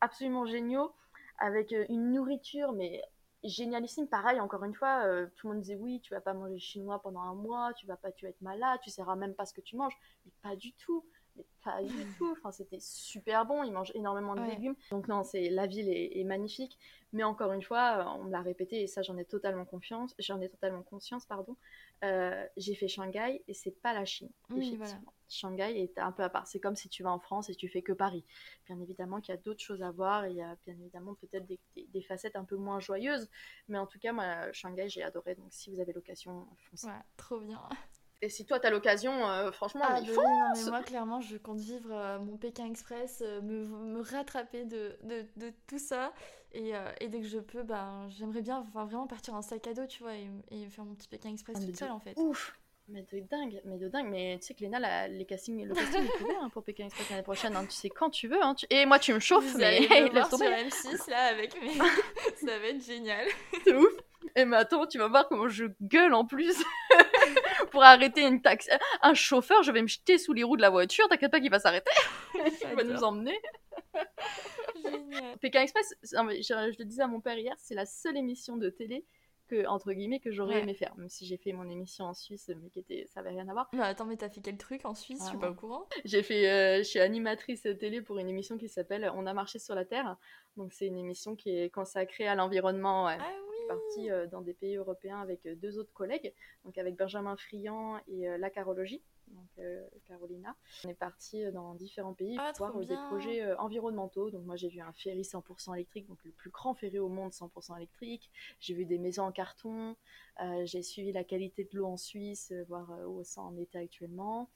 B: absolument géniaux, avec euh, une nourriture, mais génialissime. Pareil, encore une fois, euh, tout le monde disait oui, tu vas pas manger chinois pendant un mois, tu vas pas, tu vas être malade, tu sauras même pas ce que tu manges. Mais pas du tout pas du tout. Enfin, c'était super bon. Ils mangent énormément de légumes. Donc non, c'est la ville est, magnifique. Mais encore une fois, euh, on me l'a répété et ça, j'en ai totalement confiance. J'en ai totalement conscience, pardon. Euh, j'ai fait Shanghai et c'est pas la Chine. Oui, Shanghai est un peu à part. C'est comme si tu vas en France et tu fais que Paris. Bien évidemment qu'il y a d'autres choses à voir et il y a bien évidemment peut-être des, facettes un peu moins joyeuses. Mais en tout cas, moi, Shanghai, j'ai adoré. Donc si vous avez l'occasion, foncez.
A: Ouais, trop bien.
B: Et si toi, t'as l'occasion, euh, franchement,
A: ah,
B: mais
A: bah moi, clairement, je compte vivre euh, mon Pékin Express, euh, me, me, rattraper de, de, de, tout ça. Et, et, dès que je peux, ben, j'aimerais bien vraiment partir en sac à dos, tu vois, et, faire mon petit Pékin Express ah, toute seule, en fait.
B: Ouf mais de dingue, mais de dingue. Mais tu sais que Léna, les castings, le casting est ouvert hein, pour Pékin Express l'année prochaine. Hein. Tu sais quand tu veux. Hein. Et moi, tu me chauffes.
A: Vous mais allez me sur M6 là avec mes... Ça va être génial.
B: C'est ouf. Et mais attends, tu vas voir comment je gueule en plus. pour arrêter une taxi. Un chauffeur, je vais me jeter sous les roues de la voiture, t'inquiète pas qu'il va s'arrêter. Il va nous emmener. Pékin Express, je, le disais à mon père hier, c'est la seule émission de télé que entre guillemets que j'aurais aimé faire. Même si j'ai fait mon émission en Suisse mais qui était ça avait rien à voir.
A: Bah attends mais t'as fait quel truc en Suisse? Je suis pas au courant.
B: J'ai fait euh, je suis animatrice télé pour une émission qui s'appelle on a marché sur la terre. Donc c'est une émission qui est consacrée à l'environnement ah partie euh, dans des pays européens avec euh, deux autres collègues, donc avec Benjamin Friand et euh, la Carologie, donc Carolina. On est parti dans différents pays ah, pour voir des projets environnementaux. Donc moi j'ai vu un ferry 100% électrique, donc le plus grand ferry au monde 100% électrique. J'ai vu des maisons en carton. j'ai suivi la qualité de l'eau en Suisse, voir où ça en était actuellement.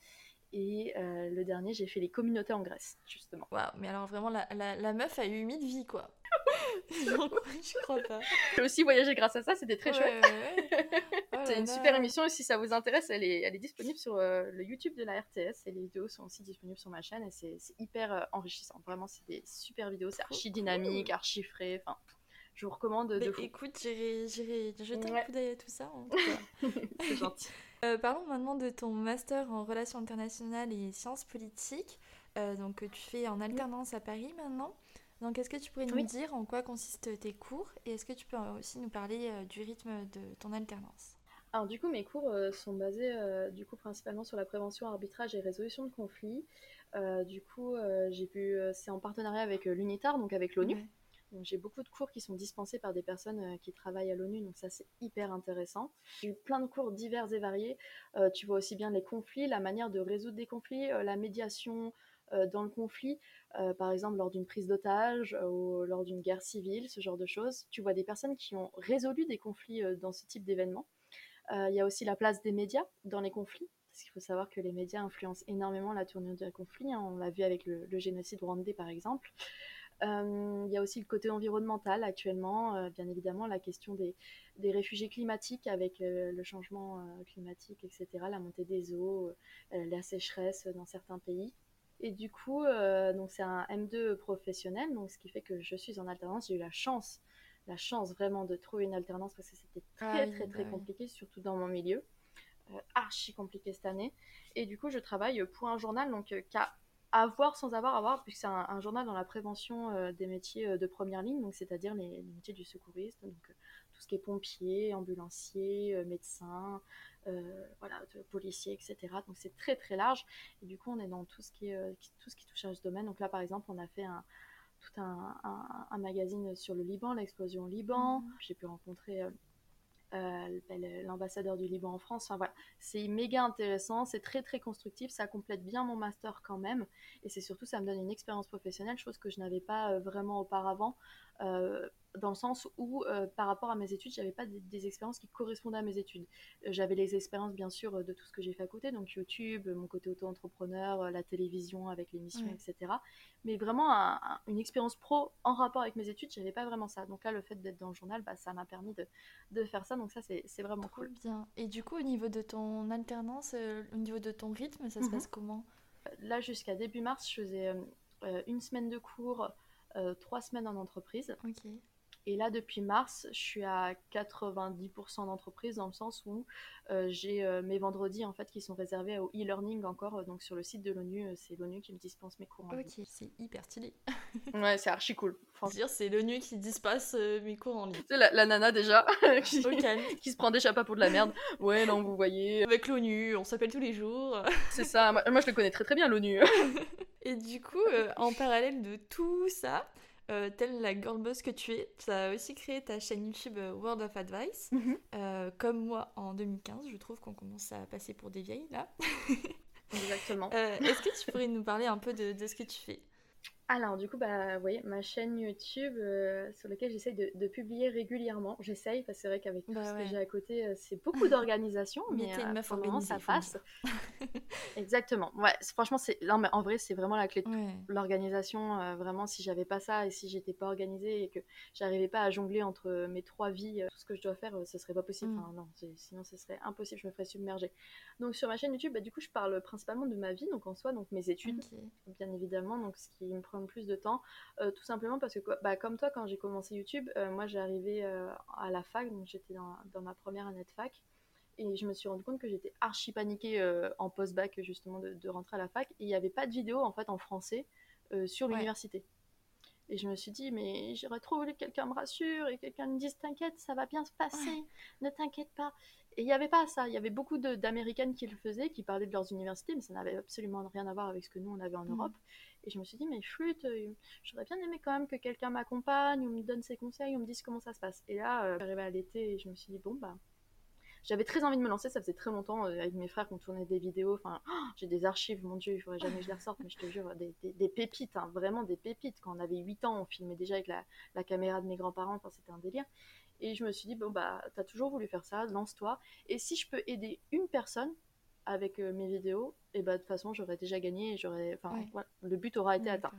B: Et le dernier, j'ai fait les communautés en Grèce, justement.
A: Waouh, mais alors vraiment, la, la, la, meuf a eu mille vies, quoi. je crois pas.
B: J'ai aussi voyagé grâce à ça, c'était très chouette. Oh c'est une super émission et si ça vous intéresse, elle est, elle est disponible sur euh, le YouTube de la RTS et les vidéos sont aussi disponibles sur ma chaîne et c'est hyper euh, enrichissant. Vraiment, c'est des super vidéos, c'est archi dynamique, archi frais. Enfin, je vous recommande de
A: fou. Écoute, j'irai jeter un coup d'œil à tout ça.
B: c'est gentil.
A: Euh, parlons maintenant de ton master en relations internationales et sciences politiques, donc que tu fais en alternance à Paris maintenant. Donc, est-ce que tu pourrais nous dire en quoi consistent tes cours et est-ce que tu peux aussi nous parler euh, du rythme de ton alternance?
B: Alors, du coup, mes cours euh, sont basés euh, du coup principalement sur la prévention, arbitrage et résolution de conflits. du coup, j'ai pu, c'est en partenariat avec l'UNITAR, donc avec l'ONU. J'ai beaucoup de cours qui sont dispensés par des personnes qui travaillent à l'ONU, donc ça c'est hyper intéressant. J'ai eu plein de cours divers et variés. tu vois aussi bien les conflits, la manière de résoudre des conflits, la médiation dans le conflit. Euh, par exemple lors d'une prise d'otage euh, ou lors d'une guerre civile, ce genre de choses. Tu vois des personnes qui ont résolu des conflits euh, dans ce type d'événement. Il y a aussi la place des médias dans les conflits, parce qu'il faut savoir que les médias influencent énormément la tournure d'un conflit. Hein. On l'a vu avec le, génocide rwandais par exemple. Il y a aussi le côté environnemental actuellement, bien évidemment, la question des, des réfugiés climatiques avec le changement climatique, etc., la montée des eaux, la sécheresse dans certains pays. Et du coup, euh, donc c'est un M2 professionnel, donc ce qui fait que je suis en alternance. J'ai eu la chance, la chance vraiment de trouver une alternance parce que c'était très très très bah compliqué, surtout dans mon milieu. Euh, archi compliqué cette année. Et du coup, je travaille pour un journal donc euh, avoir sans avoir à voir, puisque c'est un, journal dans la prévention des métiers de première ligne, donc c'est-à-dire les, métiers du secouriste, donc tout ce qui est pompier, ambulancier, médecin, euh, voilà, de policiers, etc. Donc c'est très très large. Et du coup, on est dans tout ce qui, est, euh, tout ce qui touche à ce domaine. Donc là, par exemple, on a fait un, tout un, un, magazine sur le Liban, l'explosion au Liban. Mhm. J'ai pu rencontrer euh, euh, l'ambassadeur du Liban en France. Enfin voilà, c'est méga intéressant, c'est très très constructif, ça complète bien mon master quand même, et c'est surtout ça me donne une expérience professionnelle, chose que je n'avais pas vraiment auparavant. Dans le sens où euh, par rapport à mes études, j'avais pas des, expériences qui correspondaient à mes études. Euh, j'avais les expériences bien sûr de tout ce que j'ai fait à côté, donc YouTube, mon côté auto-entrepreneur, euh, la télévision avec l'émission, etc. Mais vraiment une expérience pro en rapport avec mes études, j'avais pas vraiment ça. Donc là, le fait d'être dans le journal, bah, ça m'a permis de, de, faire ça. Donc ça, c'est vraiment cool.
A: Bien. Et du coup, au niveau de ton alternance, au niveau de ton rythme, ça se mhm. passe comment?
B: Là, jusqu'à début mars, je faisais une semaine de cours. trois semaines en entreprise.
A: Ok.
B: Et là, depuis mars, je suis à 90% d'entreprise dans le sens où euh, j'ai euh, mes vendredis en fait qui sont réservés au e-learning encore. Euh, donc sur le site de l'ONU, c'est l'ONU qui me dispense mes cours en
A: ligne. Ok, c'est hyper stylé.
B: ouais, c'est archi cool.
A: dire c'est l'ONU qui dispense mes cours en ligne.
B: C'est la, nana déjà qui, qui, se prend déjà pas pour de la merde. Ouais, non, vous voyez.
A: Avec l'ONU, on s'appelle tous les jours.
B: c'est ça. Moi, moi, je le connais très très bien l'ONU.
A: Et du coup, en parallèle de tout ça, euh, telle la girl boss que tu es, tu as aussi créé ta chaîne YouTube euh, World of Advice. Mhm. Euh, comme moi en 2015, je trouve qu'on commence à passer pour des vieilles là.
B: Exactement.
A: Est-ce que tu pourrais nous parler un peu de, de ce que tu fais?
B: Alors, du coup, bah, oui, ma chaîne YouTube euh, sur laquelle j'essaye de, publier régulièrement. J'essaye, parce que c'est vrai qu'avec tout bah ce que j'ai à côté, euh, c'est beaucoup d'organisation, mais,
A: mais euh,
B: pour ça passe. Exactement. Ouais, franchement, c'est mais en vrai, c'est vraiment la clé de l'organisation. vraiment, si j'avais pas ça et si j'étais pas organisée et que j'arrivais pas à jongler entre mes trois vies, tout ce que je dois faire, ce serait pas possible. Mm. non, sinon, ce serait impossible. Je me ferais submerger. Donc, sur ma chaîne YouTube, bah, du coup, je parle principalement de ma vie, donc en soi, donc mes études, bien évidemment, donc ce qui me prend plus de temps, euh, tout simplement parce que, bah, comme toi, quand j'ai commencé YouTube, euh, moi j'ai arrivé euh, à la fac, donc j'étais dans, dans, ma première année de fac, et je me suis rendu compte que j'étais archi paniquée en post-bac justement de, rentrer à la fac, et il n'y avait pas de vidéo en fait en français sur l'université. Et je me suis dit, mais j'aurais trop voulu que quelqu'un me rassure et quelqu'un me dise, t'inquiète, ça va bien se passer, ne t'inquiète pas. Et il n'y avait pas ça. Il y avait beaucoup d'Américaines qui le faisaient, qui parlaient de leurs universités, mais ça n'avait absolument rien à voir avec ce que nous, on avait en mm. Europe. Et je me suis dit, mais flûte, euh, j'aurais bien aimé quand même que quelqu'un m'accompagne, ou me donne ses conseils, ou me dise comment ça se passe. Et là, euh, j'arrivais à l'été et je me suis dit, bon, bah. J'avais très envie de me lancer, ça faisait très longtemps, euh, avec mes frères qu'on tournait des vidéos. Enfin, j'ai des archives, mon Dieu, il faudrait jamais que je les ressorte, mais je te jure, des, pépites, hein, vraiment des pépites. Quand on avait 8 ans, on filmait déjà avec la, la caméra de mes grands-parents, c'était un délire. Et je me suis dit, bon, bah, t'as toujours voulu faire ça, lance-toi. Et si je peux aider une personne avec euh, mes vidéos, et bah, de toute façon, j'aurais déjà gagné et j'aurais. Enfin, le but aura été atteint.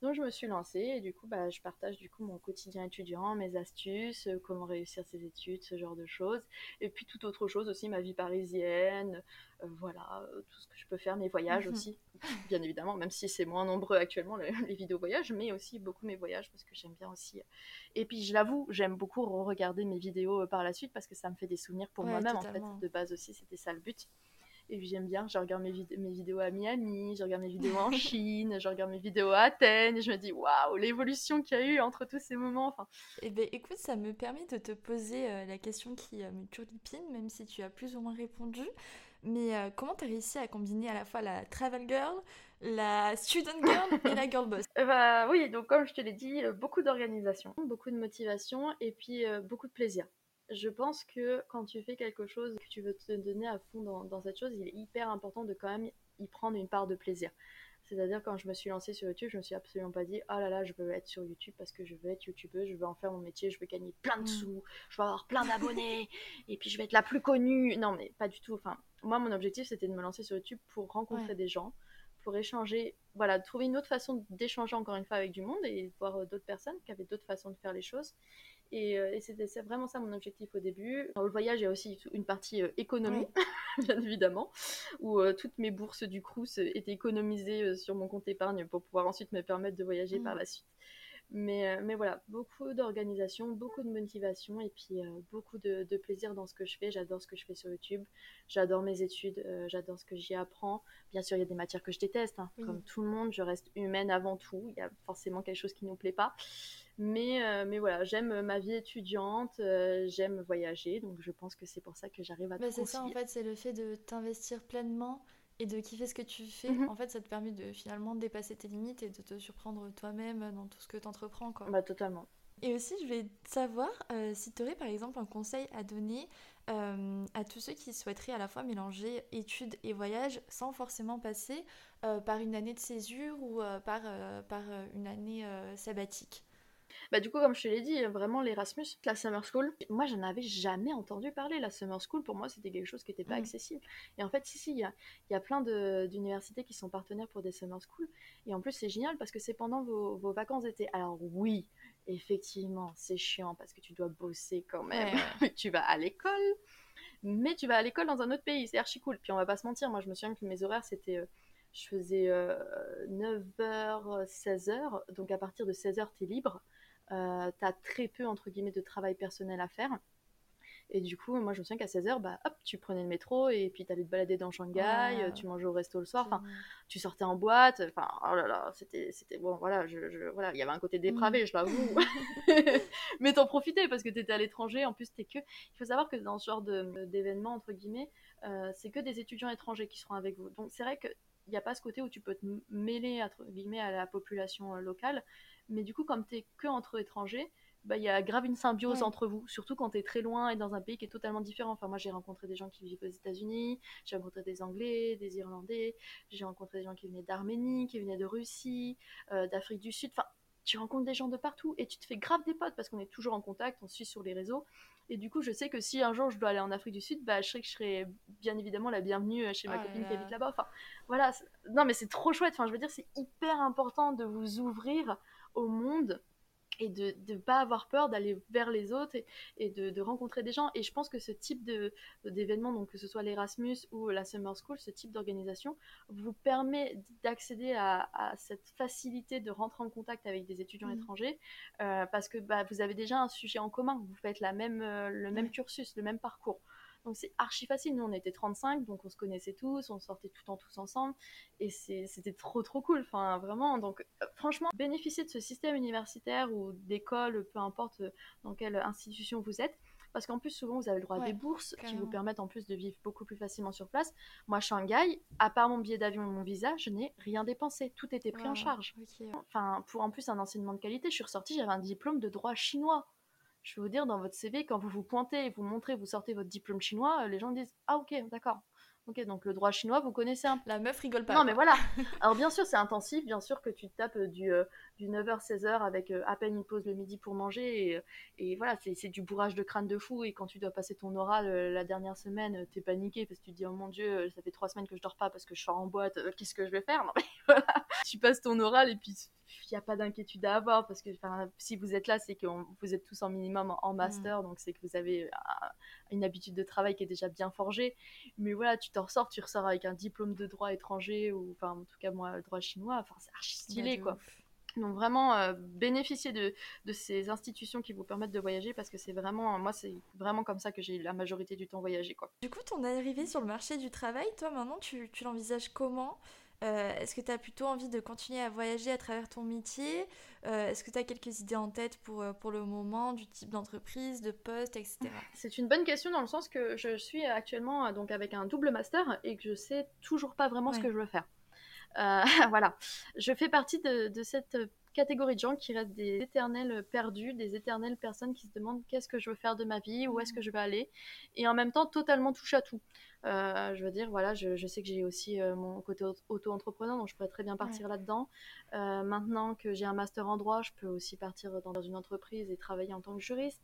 B: Donc je me suis lancée et du coup bah, je partage du coup mon quotidien étudiant, mes astuces, euh, comment réussir ses études, ce genre de choses. Et puis toute autre chose aussi, ma vie parisienne, euh, voilà, tout ce que je peux faire, mes voyages mhm. aussi, bien évidemment, même si c'est moins nombreux actuellement les, vidéos voyages, mais aussi beaucoup mes voyages parce que j'aime bien aussi. Et puis je l'avoue, j'aime beaucoup regarder mes vidéos par la suite parce que ça me fait des souvenirs pour moi-même en fait. De base aussi, c'était ça le but. Et puis j'aime bien, je regarde mes, mes, vidéos à Miami, je regarde mes vidéos en Chine, je regarde mes vidéos à Athènes, et je me dis waouh, l'évolution qu'il y a eu entre tous ces moments. Enfin...
A: Eh bien écoute, ça me permet de te poser euh, la question qui euh, me turlupine, même si tu as plus ou moins répondu. Mais euh, comment tu as réussi à combiner à la fois la travel girl, la student girl et la girl boss?
B: Bah, Oui, donc comme je te l'ai dit, beaucoup d'organisation, beaucoup de motivation et puis beaucoup de plaisir je pense que quand tu fais quelque chose, que tu veux te donner à fond dans, cette chose, il est hyper important de quand même y prendre une part de plaisir. C'est-à-dire quand je me suis lancée sur YouTube, je me suis absolument pas dit oh là là, je veux être sur YouTube parce que je veux être youtubeuse, je veux en faire mon métier, je veux gagner plein de mm. sous, je veux avoir plein d'abonnés et puis je vais être la plus connue. Non mais pas du tout. Enfin, moi mon objectif c'était de me lancer sur YouTube pour rencontrer des gens, pour échanger, voilà, trouver une autre façon d'échanger encore une fois avec du monde et voir euh, d'autres personnes qui avaient d'autres façons de faire les choses et, euh, c'était vraiment ça mon objectif au début. Dans le voyage, il y a aussi une partie euh, économie, bien évidemment, où euh, toutes mes bourses du Crous étaient économisées sur mon compte épargne pour pouvoir ensuite me permettre de voyager par la suite. Mais, mais voilà, beaucoup d'organisation, beaucoup de motivation et puis beaucoup de, plaisir dans ce que je fais. J'adore ce que je fais sur YouTube, j'adore mes études, j'adore ce que j'y apprends. Bien sûr, il y a des matières que je déteste, hein. comme tout le monde, je reste humaine avant tout. Il y a forcément quelque chose qui ne nous plaît pas. Mais, euh, mais voilà, j'aime ma vie étudiante, euh, j'aime voyager, donc je pense que c'est pour ça que j'arrive à
A: bah, C'est ça en fait, c'est le fait de t'investir pleinement et de kiffer ce que tu fais. Mhm. En fait, ça te permet de finalement dépasser tes limites et de te surprendre toi-même dans tout ce que tu entreprends. Quoi.
B: Bah totalement.
A: Et aussi, je voulais savoir euh, si tu aurais par exemple un conseil à donner à tous ceux qui souhaiteraient à la fois mélanger études et voyage sans forcément passer par une année de césure ou par, par une année sabbatique?
B: Bah, du coup, comme je te l'ai dit, vraiment l'Erasmus, la Summer School, moi, je n'avais jamais entendu parler. La Summer School, pour moi, c'était quelque chose qui n'était pas mm. accessible. Et en fait, si, si, il y a, y a, plein d'universités qui sont partenaires pour des Summer Schools. Et en plus, c'est génial parce que c'est pendant vos, vos vacances d'été. Alors, oui, effectivement, c'est chiant parce que tu dois bosser quand même. tu vas à l'école, mais tu vas à l'école dans un autre pays. C'est archi cool. Puis on va pas se mentir, moi, je me souviens que mes horaires, c'était. Euh, je faisais 9h, euh, 16h. Donc à partir de 16h, tu es libre. Euh, tu as très peu, entre guillemets, de travail personnel à faire. Et du coup, moi, je me souviens qu'à 16h, bah, hop, tu prenais le métro et puis tu allais te balader dans Shanghai, tu mangeais au resto le soir, enfin, tu sortais en boîte, enfin, oh là là, c'était, c'était bon, voilà, je, voilà, il y avait un côté dépravé, je l'avoue. Mais t'en profitais parce que t'étais à l'étranger, en plus, t'es que. Il faut savoir que dans ce genre de, d'événement, entre guillemets, euh, c'est que des étudiants étrangers qui seront avec vous. Donc, c'est vrai que il n'y a pas ce côté où tu peux te mêler entre guillemets à la population euh, locale, mais du coup comme tu es que entre étrangers, bah, il y a grave une symbiose entre vous, surtout quand tu es très loin et dans un pays qui est totalement différent. Enfin, moi, j'ai rencontré des gens qui vivent aux États-Unis, j'ai rencontré des Anglais, des Irlandais, j'ai rencontré des gens qui venaient d'Arménie, qui venaient de Russie, euh, d'Afrique du Sud. Enfin, tu rencontres des gens de partout et tu te fais grave des potes parce qu'on est toujours en contact, on se suit sur les réseaux. Et du coup, je sais que si un jour je dois aller en Afrique du Sud, bah, je sais que je serai bien évidemment la bienvenue euh, chez ma oh copine qui habite là-bas. Enfin, voilà. Non, mais c'est trop chouette. Enfin, je veux dire, c'est hyper important de vous ouvrir au monde et de ne pas avoir peur d'aller vers les autres et, de, rencontrer des gens. Et je pense que ce type d'événement, donc que ce soit l'Erasmus ou la Summer School, ce type d'organisation vous permet d'accéder à, cette facilité de rentrer en contact avec des étudiants mmh. étrangers euh, parce que bah, vous avez déjà un sujet en commun, vous faites la même, euh, le même cursus, le même parcours. Donc c'est archi facile. Nous, on était 35, donc on se connaissait tous, on sortait tout le temps tous ensemble. Et c'était trop, trop cool. Enfin, vraiment. Donc, euh, franchement, bénéficier de ce système universitaire ou d'école, peu importe euh, dans quelle institution vous êtes. Parce qu'en plus, souvent, vous avez le droit à des bourses qui vous permettent en plus de vivre beaucoup plus facilement sur place. Moi, Shanghai, à part mon billet d'avion et mon visa, je n'ai rien dépensé. Tout était pris en charge. Enfin, pour en plus un enseignement de qualité, je suis ressortie, j'avais un diplôme de droit chinois je vais vous dire, dans votre CV, quand vous vous pointez et vous montrez, vous sortez votre diplôme chinois, euh, les gens disent Ah, ok, d'accord. Ok, donc le droit chinois, vous connaissez un peu.
A: La meuf rigole pas.
B: Non, mais voilà. Alors, bien sûr, c'est intensif. Bien sûr que tu tapes du, euh, du 9h-16h avec à peine une pause le midi pour manger. Et, et voilà, c'est du bourrage de crâne de fou. Et quand tu dois passer ton oral la dernière semaine, t'es paniqué parce que tu te dis Oh mon dieu, ça fait trois semaines que je dors pas parce que je sors en boîte. Qu'est-ce que je vais faire? Non, mais voilà. Tu passes ton oral et puis il n'y a pas d'inquiétude à avoir parce que si vous êtes là, c'est que vous êtes tous en minimum en, master, mm. donc c'est que vous avez euh, une habitude de travail qui est déjà bien forgée. Mais voilà, tu t'en ressors, tu ressors avec un diplôme de droit étranger ou enfin en tout cas moi droit chinois, enfin c'est archi stylé quoi. Donc vraiment euh, bénéficier de, de, ces institutions qui vous permettent de voyager parce que c'est vraiment, moi c'est vraiment comme ça que j'ai la majorité du temps voyagé quoi.
A: Du coup, ton arrivée sur le marché du travail, toi maintenant tu, tu l'envisages comment? Euh, est-ce que tu as plutôt envie de continuer à voyager à travers ton métier? Euh, Est-ce que tu as quelques idées en tête pour, euh, pour le moment, du type d'entreprise, de poste, etc.
B: C'est une bonne question dans le sens que je suis actuellement donc avec un double master et que je sais toujours pas vraiment ce que je veux faire. voilà, je fais partie de, de cette catégorie de gens qui restent des éternels perdus, des éternelles personnes qui se demandent qu'est-ce que je veux faire de ma vie, où est-ce que je vais aller, et en même temps totalement touche à tout. Euh, je veux dire, voilà, je, sais que j'ai aussi euh, mon côté auto-entrepreneur, donc je pourrais très bien partir là-dedans. Euh, maintenant que j'ai un master en droit, je peux aussi partir dans une entreprise et travailler en tant que juriste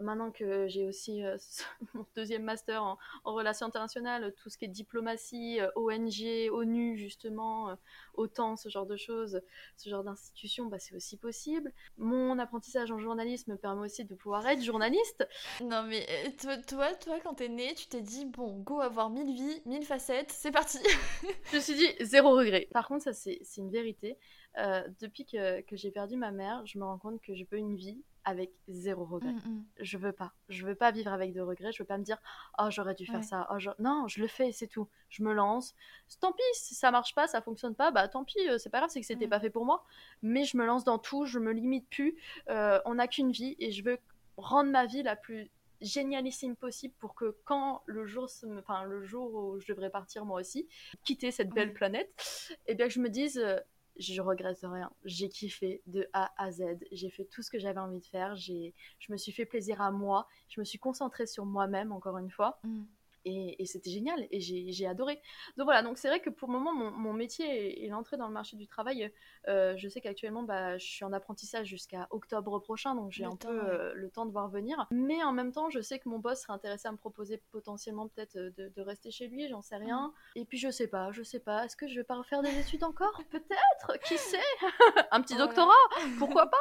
B: maintenant que j'ai aussi euh, mon deuxième master en, relations internationales, tout ce qui est diplomatie, euh, ONG, ONU justement, euh, OTAN, ce genre de choses, ce genre d'institutions, bah, c'est aussi possible. Mon apprentissage en journalisme me permet aussi de pouvoir être journaliste.
A: Non mais toi, toi, quand t'es né, tu t'es dit, bon, go avoir mille vies, mille facettes, c'est parti
B: Je me suis dit, zéro regret. Par contre, ça c'est une vérité. depuis que, que j'ai perdu ma mère, je me rends compte que je peux une vie avec zéro regret. Mm, mm. Je veux pas. Je veux pas vivre avec de regrets. Je veux pas me dire oh j'aurais dû faire ça. Oh, Non, je le fais, c'est tout. Je me lance. Tant pis si ça marche pas, ça fonctionne pas, bah tant pis. Euh, c'est pas grave, c'est que c'était mm. pas fait pour moi. Mais je me lance dans tout. Je me limite plus. Euh, on n'a qu'une vie et je veux rendre ma vie la plus génialissime possible pour que quand le jour, enfin le jour où je devrais partir moi aussi, quitter cette belle planète, et eh bien je me dise euh, je regrette rien. J'ai kiffé de A à Z. J'ai fait tout ce que j'avais envie de faire. J'ai, je me suis fait plaisir à moi. Je me suis concentrée sur moi-même, encore une fois. Mm. Et, c'était génial et j'ai adoré. Donc voilà, donc c'est vrai que pour le moment, mon, métier est l'entrée dans le marché du travail. Euh, je sais qu'actuellement, bah, je suis en apprentissage jusqu'à octobre prochain, donc j'ai un peu euh, le temps de voir venir. Mais en même temps, je sais que mon boss serait intéressé à me proposer potentiellement peut-être euh, de, rester chez lui, j'en sais rien. Mm. Et puis je sais pas, je sais pas, est-ce que je vais pas refaire des études encore? Peut-être, qui sait? Un petit doctorat? Pourquoi pas?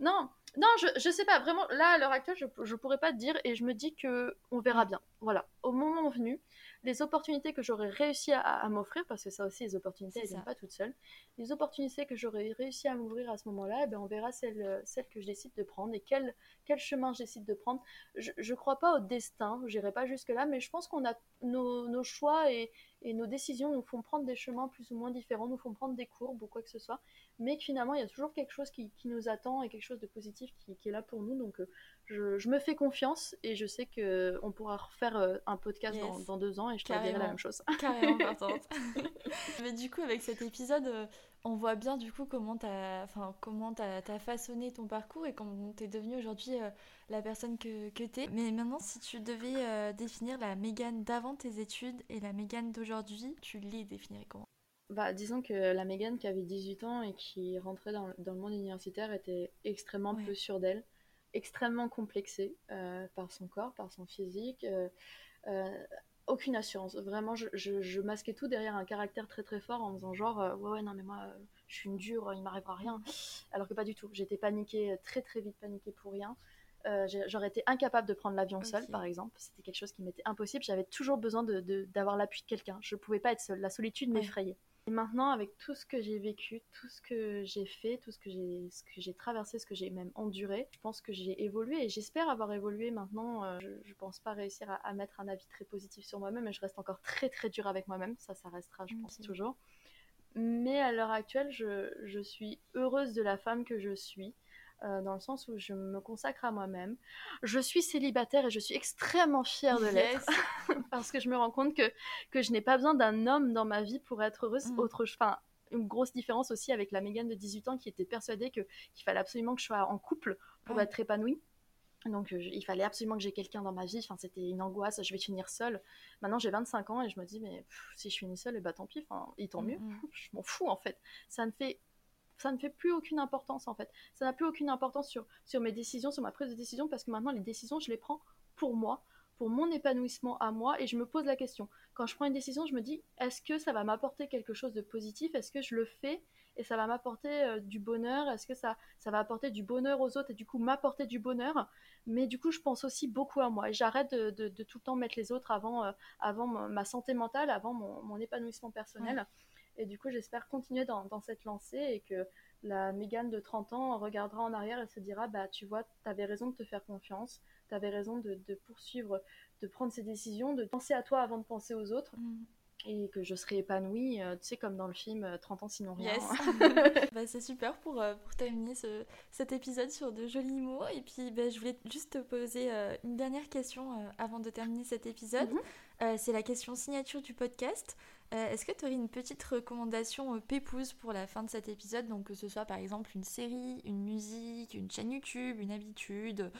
B: Non, non, je, je sais pas, vraiment, là, à l'heure actuelle, je, je pourrais pas te dire et je me dis que on verra bien. Voilà, au moment venu, les opportunités que j'aurais réussi à, m'offrir, parce que ça aussi, les opportunités, elles viennent pas toutes seules, les opportunités que j'aurais réussi à m'ouvrir à ce moment-là, eh ben, on verra celles, celles que je décide de prendre et quel, quel chemin je décide de prendre. Je, je crois pas au destin, j'irai pas jusque-là, mais je pense qu'on a nos, nos choix et, et nos décisions nous font prendre des chemins plus ou moins différents, nous font prendre des courbes ou quoi que ce soit, mais que finalement il y a toujours quelque chose qui, qui nous attend et quelque chose de positif qui, qui est là pour nous. Donc euh, je, je, me fais confiance et je sais qu'on pourra refaire euh, un podcast dans, dans, deux ans et je te dirai la même chose.
A: Carrément partante. mais du coup avec cet épisode, euh, on voit bien du coup comment tu as, enfin, comment as, as, façonné ton parcours et comment tu es devenue aujourd'hui la personne que, que tu es. Mais maintenant, si tu devais définir la Mégane d'avant tes études et la Mégane d'aujourd'hui, tu les définirais comment?
B: Bah, disons que la Megan qui avait 18 ans et qui rentrait dans, dans le monde universitaire était extrêmement peu sûre d'elle, extrêmement complexée euh, par son corps, par son physique. Euh, euh, aucune assurance. Vraiment, je, je, masquais tout derrière un caractère très très fort en faisant genre ouais ouais non mais moi je suis une dure, il m'arrivera rien. Alors que pas du tout. J'étais paniquée très très vite paniquée pour rien. J'aurais été incapable de prendre l'avion seule, par exemple. C'était quelque chose qui m'était impossible. J'avais toujours besoin d'avoir de, d'avoir l'appui de quelqu'un. Je ne pouvais pas être seule. La solitude m'effrayait. Et maintenant, avec tout ce que j'ai vécu, tout ce que j'ai fait, tout ce que j'ai, ce que j'ai traversé, ce que j'ai même enduré, je pense que j'ai évolué et j'espère avoir évolué maintenant. Euh, je, ne pense pas réussir à, mettre un avis très positif sur moi-même et je reste encore très très dur avec moi-même. Ça, ça restera, je pense, toujours. Mais à l'heure actuelle, je, je suis heureuse de la femme que je suis. Euh, dans le sens où je me consacre à moi-même. Je suis célibataire et je suis extrêmement fière de l'être parce que je me rends compte que, que je n'ai pas besoin d'un homme dans ma vie pour être heureuse. Mm. Autre, enfin, une grosse différence aussi avec la Mégane de 18 ans qui était persuadée que, qu'il fallait absolument que je sois en couple pour être épanouie. Donc euh, il fallait absolument que j'ai quelqu'un dans ma vie. Enfin, c'était une angoisse. Je vais finir seule. Maintenant j'ai 25 ans et je me dis mais si je finis seule, et eh bah ben, tant pis. Enfin, et tant mm, mieux. Mm. je m'en fous en fait. Ça ne fait ça ne fait plus aucune importance en fait. Ça n'a plus aucune importance sur, sur mes décisions, sur ma prise de décision, parce que maintenant les décisions, je les prends pour moi, pour mon épanouissement à moi, et je me pose la question. Quand je prends une décision, je me dis, est-ce que ça va m'apporter quelque chose de positif? Est-ce que je le fais et ça va m'apporter euh, du bonheur? Est-ce que ça, ça va apporter du bonheur aux autres et du coup m'apporter du bonheur? Mais du coup, je pense aussi beaucoup à moi et j'arrête de, tout le temps mettre les autres avant, euh, avant ma santé mentale, avant mon épanouissement personnel. Et du coup, j'espère continuer dans, dans, cette lancée et que la Mégane de 30 ans regardera en arrière et se dira Bah, tu vois, tu avais raison de te faire confiance, tu avais raison de, de, poursuivre, de prendre ces décisions, de penser à toi avant de penser aux autres. Mm. Et que je serai épanouie, euh, tu sais, comme dans le film 30 euh, ans sinon rien.
A: Yes. bah, c'est super pour, euh, pour terminer ce, cet épisode sur de jolis mots. Et puis, bah, je voulais juste te poser une dernière question avant de terminer cet épisode. Mhm. c'est la question signature du podcast. Euh, est-ce que tu aurais une petite recommandation euh, pépouse pour la fin de cet épisode? Donc que ce soit par exemple une série, une musique, une chaîne YouTube, une habitude,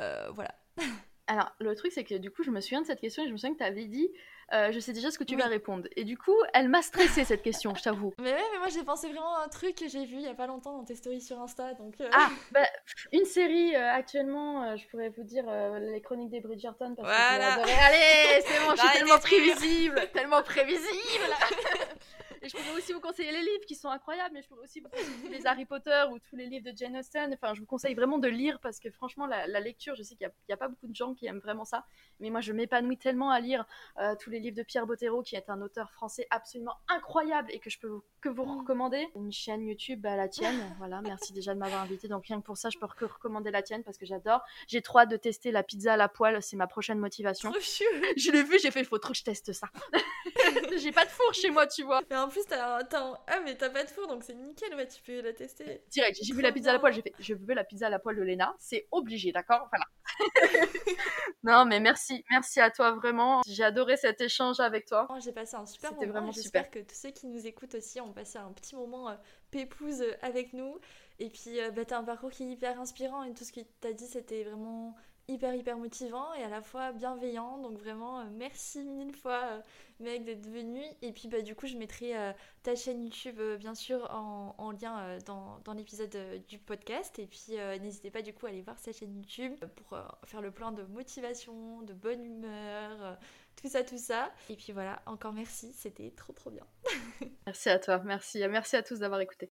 A: euh, voilà.
B: Alors le truc c'est que du coup je me souviens de cette question et je me souviens que tu avais dit euh, je sais déjà ce que tu vas répondre. Et du coup, elle m'a stressé cette question, je t'avoue.
A: Mais ouais, mais moi j'ai pensé vraiment à un truc que j'ai vu il y a pas longtemps dans tes stories sur Insta. Donc, euh.
B: Ah, bah, une série euh, actuellement, je pourrais vous dire Les Chroniques des Bridgerton. Parce voilà. que Allez, c'est bon, je suis tellement prévisible, tellement prévisible. Et je pourrais aussi vous conseiller les livres qui sont incroyables, mais je pourrais aussi vous conseiller les Harry Potter ou tous les livres de Jane Austen. Enfin, je vous conseille vraiment de lire parce que franchement, la, lecture, je sais qu'il n'y a, pas beaucoup de gens qui aiment vraiment ça, mais moi, je m'épanouis tellement à lire euh, tous les livres de Pierre Bottero, qui est un auteur français absolument incroyable et que je peux vous, que vous mm. recommander. Une chaîne YouTube, bah, la tienne. voilà, merci déjà de m'avoir invité. Donc, rien que pour ça, je peux que recommander la tienne parce que j'adore. J'ai trop hâte de tester la pizza à la poêle, c'est ma prochaine motivation. je l'ai vu, j'ai fait, il faut trop que je teste ça. j'ai pas de four chez moi, tu vois
A: plus, t'as un... Ah, mais t'as pas de four, donc c'est nickel, ouais, tu peux la tester.
B: Direct, j'ai vu la pizza à la poêle, j'ai fait, je veux la pizza à la poêle de Lena, c'est obligé, d'accord? Voilà. non, mais merci, merci à toi, vraiment. J'ai adoré cet échange avec toi.
A: Oh, j'ai passé un super moment. vraiment J'espère que tous ceux qui nous écoutent aussi ont passé un petit moment euh, pépouze euh, avec nous. Et puis, euh, bah, t'as un parcours qui est hyper inspirant et tout ce que t'as dit, c'était vraiment hyper hyper motivant et à la fois bienveillant. Donc vraiment, euh, merci mille fois, euh, mec, d'être venu. Et puis bah, du coup, je mettrai euh, ta chaîne YouTube, bien sûr, en, lien dans, dans l'épisode du podcast. Et puis n'hésitez pas du coup à aller voir sa chaîne YouTube pour faire le plein de motivation, de bonne humeur, tout ça, tout ça. Et puis voilà, encore merci, c'était trop trop bien.
B: merci à toi, merci. Merci à tous d'avoir écouté.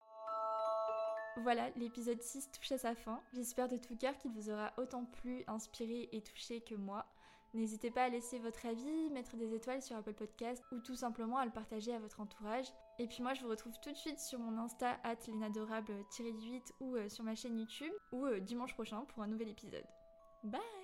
A: Voilà, l'épisode 6 touche à sa fin. J'espère de tout cœur qu'il vous aura autant plu, inspiré et touché que moi. N'hésitez pas à laisser votre avis, mettre des étoiles sur Apple Podcast ou tout simplement à le partager à votre entourage. Et puis moi je vous retrouve tout de suite sur mon Insta at lenadorable-8 ou euh, sur ma chaîne YouTube ou euh, dimanche prochain pour un nouvel épisode. Bye